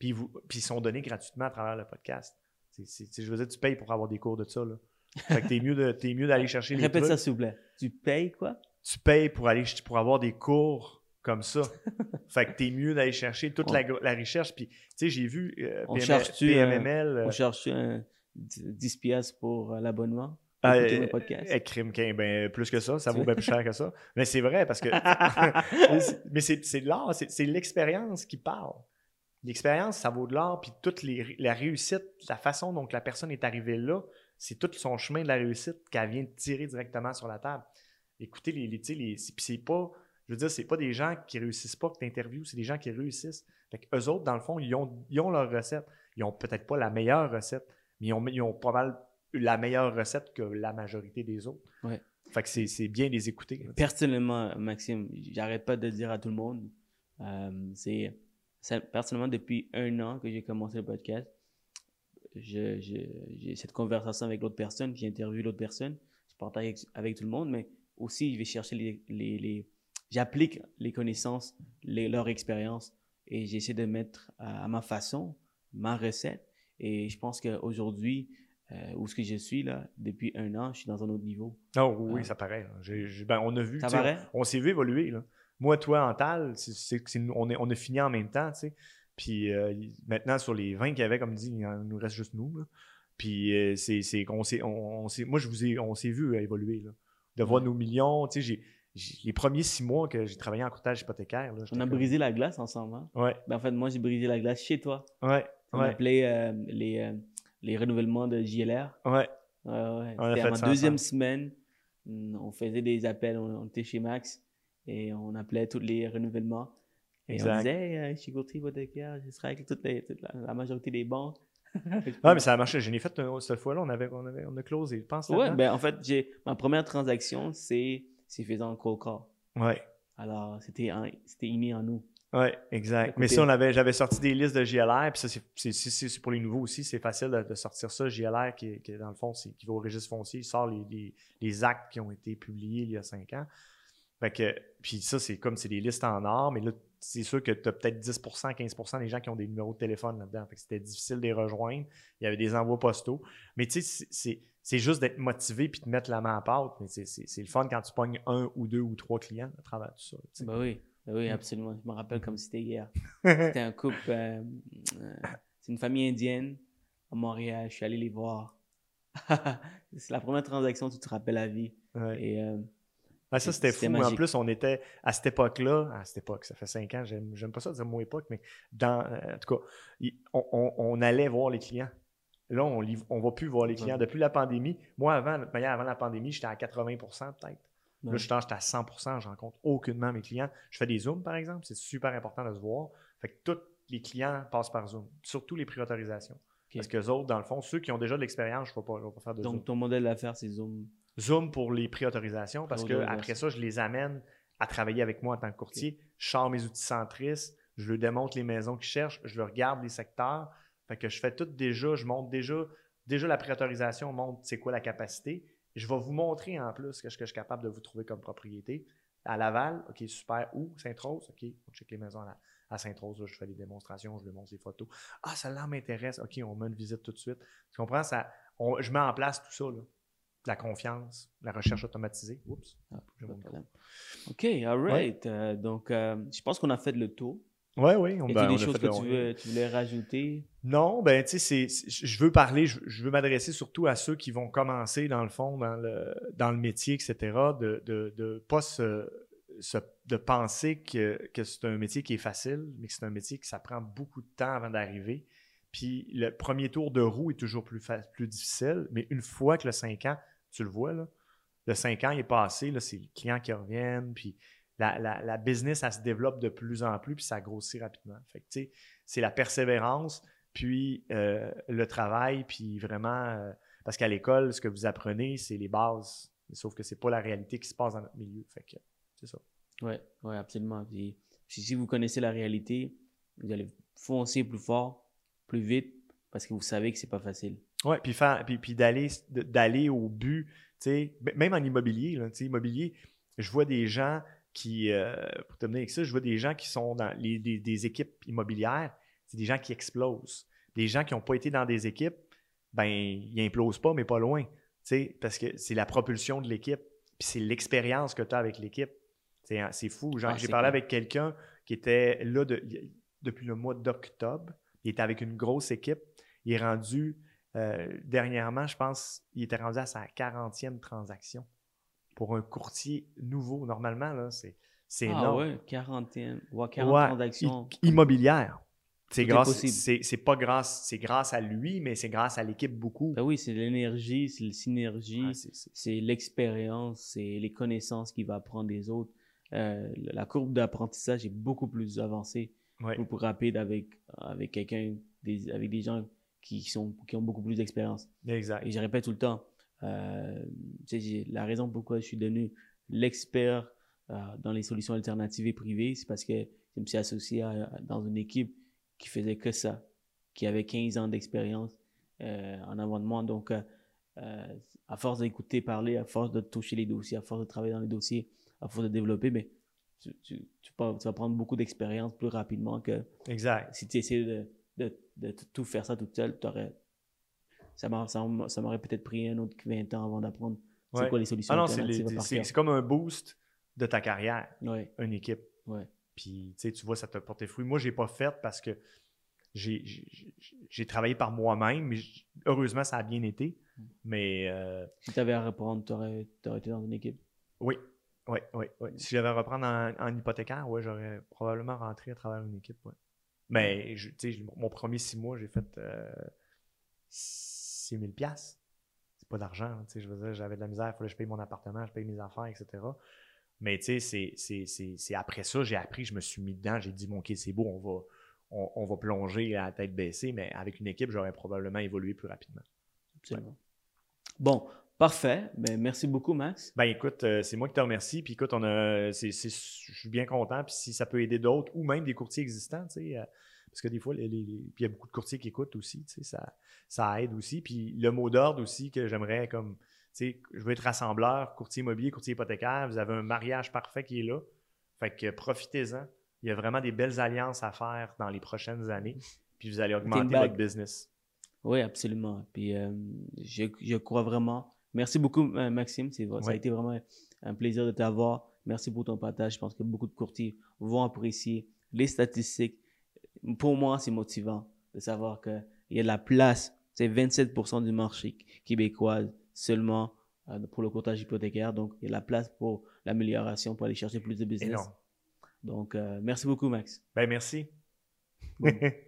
Puis, puis ils sont données gratuitement à travers le podcast. je veux dire, tu payes pour avoir des cours de ça. Là. Fait que t'es mieux, de, es mieux d'aller chercher les Répète trucs. ça, s'il vous plaît. Tu payes quoi? Tu payes pour aller pour avoir des cours comme ça. fait que t'es mieux d'aller chercher toute la, la, recherche. Puis, tu sais, j'ai vu euh, On PML, cherche-tu, PMML. euh, euh, on cherche un 10 pièces pour euh, l'abonnement? euh, Écouter mes podcasts. euh, crime, qu'un- ben, plus que ça, ça vaut bien plus cher que ça. Mais c'est vrai parce que. mais c'est c'est de l'art, c'est c'est l'expérience qui parle. L'expérience, ça vaut de l'art, puis toute les, la réussite, la façon dont la personne est arrivée là, c'est tout son chemin de la réussite qu'elle vient de tirer directement sur la table. Écoutez, les, les, les, c'est- pas, je veux dire, c'est pas des gens qui réussissent pas que tu interviews, c'est des gens qui réussissent. Fait eux autres, dans le fond, ils ont, ils ont leur recette. Ils ont peut-être pas la meilleure recette, mais ils ont, ils ont pas mal la meilleure recette que la majorité des autres. Ouais. Fait que c'est, bien de les écouter. Personnellement, Maxime, j'arrête pas de dire à tout le monde, euh, c'est personnellement depuis un an que j'ai commencé le podcast. J'ai cette conversation avec l'autre personne, j'interviewe l'autre personne, je partage avec, avec tout le monde, mais aussi je vais chercher les, les, les- j'applique les connaissances, les- leur expérience et j'essaie de mettre à, à ma façon ma recette. Et je pense qu'aujourd'hui, euh, où ce que je suis là, depuis un an, je suis dans un autre niveau. Non, oui, Ah. ça paraît. j'ai- ben, on a vu. Ça paraît? On, on s'est vu évoluer. Là. Moi, toi, en tal, c'est- on, est, on a fini en même temps. tu sais. Puis euh, maintenant, sur les 20 qu'il y avait, comme dit, il en nous reste juste nous. là. Puis euh, c'est c'est qu'on s'est. On, on s'est- moi, je vous ai, on s'est vu évoluer. Là. De voir nos millions. tu sais, j'ai- j'ai- les premiers six mois que j'ai travaillé en courtage hypothécaire. Là, On a comme- brisé la glace ensemble. hein? Ouais, Ben, en fait, moi, j'ai brisé la glace chez toi. ouais, On ouais, appelait euh, les, euh, les renouvellements de JLR. ouais. Ouais, ouais. On a fait ça deuxième ensemble. semaine. On faisait des appels. On, on était chez Max et on appelait tous les renouvellements. Et Exact. on disait, hey, Hypothécaire, je serai avec toute, les- toute la, la majorité des banques. Ah, mais ça a marché. Je l'ai fait euh, cette fois-là. On, avait, on, avait, on a closé. Je pense. Ouais, là-dedans. ben en fait, j'ai ma première transaction, c'est c'est faisant call. Ouais. Alors, c'était c'était inné en nous. Oui, exact. Mais ça, on avait, j'avais sorti des listes de JLR, puis ça, c'est- c'est c'est- c'est pour les nouveaux aussi, c'est facile de, de sortir ça. JLR, qui, qui, dans le fond, c'est- qui va au registre foncier, il sort les, les- les actes qui ont été publiés il y a cinq ans. Fait que, puis ça, c'est comme c'est des listes en or, mais là, c'est sûr que tu as peut-être 10% 15% des gens qui ont des numéros de téléphone là-dedans. Fait que c'était difficile de les rejoindre. Il y avait des envois postaux. Mais tu sais, c'est- juste d'être motivé puis de mettre la main à pâte. Mais c'est- le fun quand tu pognes un ou deux ou trois clients à travers tout ça. Ben oui, ben oui, Mm. absolument. Je me rappelle comme si c'était hier. C'était un couple, euh, euh, c'est une famille indienne à Montréal. Je suis allé les voir. c'est la première transaction, tu te rappelles la vie. Ouais. Et euh, Ah, ça, c'était fou. En plus, on était à cette époque-là, à cette époque, ça fait cinq ans, j'aime pas ça dire mon époque, mais dans, euh, en tout cas, on, on- on allait voir les clients. Là, on ne va plus voir les clients. Ouais. Depuis la pandémie, moi, avant, avant la pandémie, j'étais à 80% peut-être. Là, je suis j'étais à 100% je rencontre aucunement mes clients. Je fais des Zooms, par exemple, c'est super important de se voir. Fait que tous les clients passent par Zoom, surtout les préautorisations. Parce que les autres, dans le fond, ceux qui ont déjà de l'expérience, je ne vais, pas- je vais pas faire de Zoom. donc, ton modèle d'affaires, c'est Zoom. Zoom pour les préautorisations parce que Préautorisation. après ça, je les amène à travailler avec moi en tant que courtier. Je sors mes outils centristes, je leur démontre les maisons qu'ils cherchent, je leur regarde les secteurs. Fait que je fais tout déjà, je montre déjà, déjà la préautorisation montre c'est quoi la capacité. Je vais vous montrer en plus ce que je suis capable de vous trouver comme propriété. À Laval, OK, super. Où? Sainte-Rose, OK, on check les maisons à, à Sainte-Rose, je fais des démonstrations, je lui montre les photos. Ah, celle-là m'intéresse, OK, on met une visite tout de suite. Tu comprends? Ça, on- je mets en place tout ça, là. La confiance, la recherche automatisée. Oups. Ah. OK, all right. Euh, donc, euh, je pense qu'on a fait le tour. Oui, oui. On, Y ben, on des a choses fait que tu, veux, tu voulais rajouter? Non, ben, tu sais, je veux parler, je, je veux m'adresser surtout à ceux qui vont commencer, dans le fond, dans le, dans le métier, etc., de de, de pas se, se- de penser que, que c'est un métier qui est facile, mais que c'est un métier que ça prend beaucoup de temps avant d'arriver. Puis le premier tour de roue est toujours plus, plus difficile, mais une fois que le 5 ans, tu le vois, là, le 5 ans est passé, c'est les clients qui reviennent, puis la, la- business, elle se développe de plus en plus, puis ça grossit rapidement. Fait c'est la persévérance, puis euh, le travail, puis vraiment, euh, parce qu'à l'école, ce que vous apprenez, c'est les bases, sauf que c'est pas la réalité qui se passe dans notre milieu. Fait que, c'est ça. Oui, ouais, absolument. Puis si vous connaissez la réalité, vous allez foncer plus fort, plus vite, parce que vous savez que c'est pas facile. Ouais, puis, faire, puis, puis d'aller, d'aller au but, tu sais, m- même en immobilier, là, immobilier, je vois des gens qui, euh, pour terminer avec ça, je vois des gens qui sont dans les, des, des équipes immobilières, c'est des gens qui explosent. Des gens qui n'ont pas été dans des équipes, ben, il implose pas, mais pas loin. Parce que c'est la propulsion de l'équipe, puis c'est l'expérience que tu as avec l'équipe. C'est fou. Ah, j'ai parlé avec quelqu'un qui était là depuis le mois d'octobre. Il était avec une grosse équipe. Il est rendu, euh, dernièrement, je pense, il était rendu à sa 40e transaction. Pour un courtier nouveau, normalement, là, c'est ah, énorme. Ah ouais, 40e, 40 transactions. Immobilière. C'est grâce, c'est pas grâce, c'est grâce à lui, mais c'est grâce à l'équipe beaucoup. Ben oui, c'est l'énergie, c'est la synergie, c'est l'expérience, c'est les connaissances qu'il va apprendre des autres. Euh, la courbe d'apprentissage est beaucoup plus avancée, beaucoup plus rapide avec, avec quelqu'un, des, avec des gens qui, sont, qui ont beaucoup plus d'expérience. Exact. Et je répète tout le temps, euh, la raison pourquoi je suis devenu l'expert euh, dans les solutions alternatives et privées, c'est parce que je me suis associé dans une équipe qui faisait que ça, qui avait 15 ans d'expérience euh, en avant Donc, à force d'écouter parler, à force de toucher les dossiers, à force de travailler dans les dossiers, à force de développer, mais tu, tu, tu, vas prendre beaucoup d'expérience plus rapidement que exact. si tu essaies de, de, de, tout faire ça toute seule, ça m'aurait peut-être pris un autre 20 ans avant d'apprendre c'est quoi les solutions ah c'est comme un boost de ta carrière, ouais. une équipe. Ouais. Puis tu vois, ça t'a porté fruit. Moi, je n'ai pas fait parce que j'ai travaillé par moi-même, mais heureusement, ça a bien été. Mm. Mais. Euh, si tu avais à reprendre, tu aurais, aurais, été dans une équipe. Oui, oui, oui, oui. Si j'avais à reprendre en, hypothécaire, ouais, j'aurais probablement rentré à travers une équipe. Ouais. Mais je, mon premier six mois, j'ai fait euh, 6 000 C'est pas d'argent. Je veux dire, j'avais de la misère, il fallait que je paye mon appartement, je paye mes affaires, etc. Mais tu sais, c'est après ça, j'ai appris, je me suis mis dedans, j'ai dit, bon, ok, c'est beau, on va, on, va plonger à la tête baissée, mais avec une équipe, j'aurais probablement évolué plus rapidement. Absolument. Bon, Parfait. Ben, merci beaucoup, Max. Ben, écoute, euh, c'est moi qui te remercie. Puis écoute, on a, je suis bien content. Puis si ça peut aider d'autres ou même des courtiers existants, tu sais, euh, parce que des fois, il y a beaucoup de courtiers qui écoutent aussi, tu sais, ça, ça aide aussi. Puis le mot d'ordre aussi que j'aimerais comme, tu sais, je veux être rassembleur, courtier immobilier, courtier hypothécaire. Vous avez un mariage parfait qui est là. Fait que profitez-en. Il y a vraiment des belles alliances à faire dans les prochaines années. Puis vous allez augmenter votre business. Oui, absolument. Puis euh, je, je crois vraiment Merci beaucoup, Maxime. Ça a été vraiment un plaisir de t'avoir. Merci pour ton partage. Je pense que beaucoup de courtiers vont apprécier les statistiques. Pour moi, c'est motivant de savoir qu'il y a de la place. C'est 27% du marché québécois seulement euh, pour le courtage hypothécaire. Donc, il y a de la place pour l'amélioration, pour aller chercher plus de business. Donc, euh, merci beaucoup, Max. Ben, merci.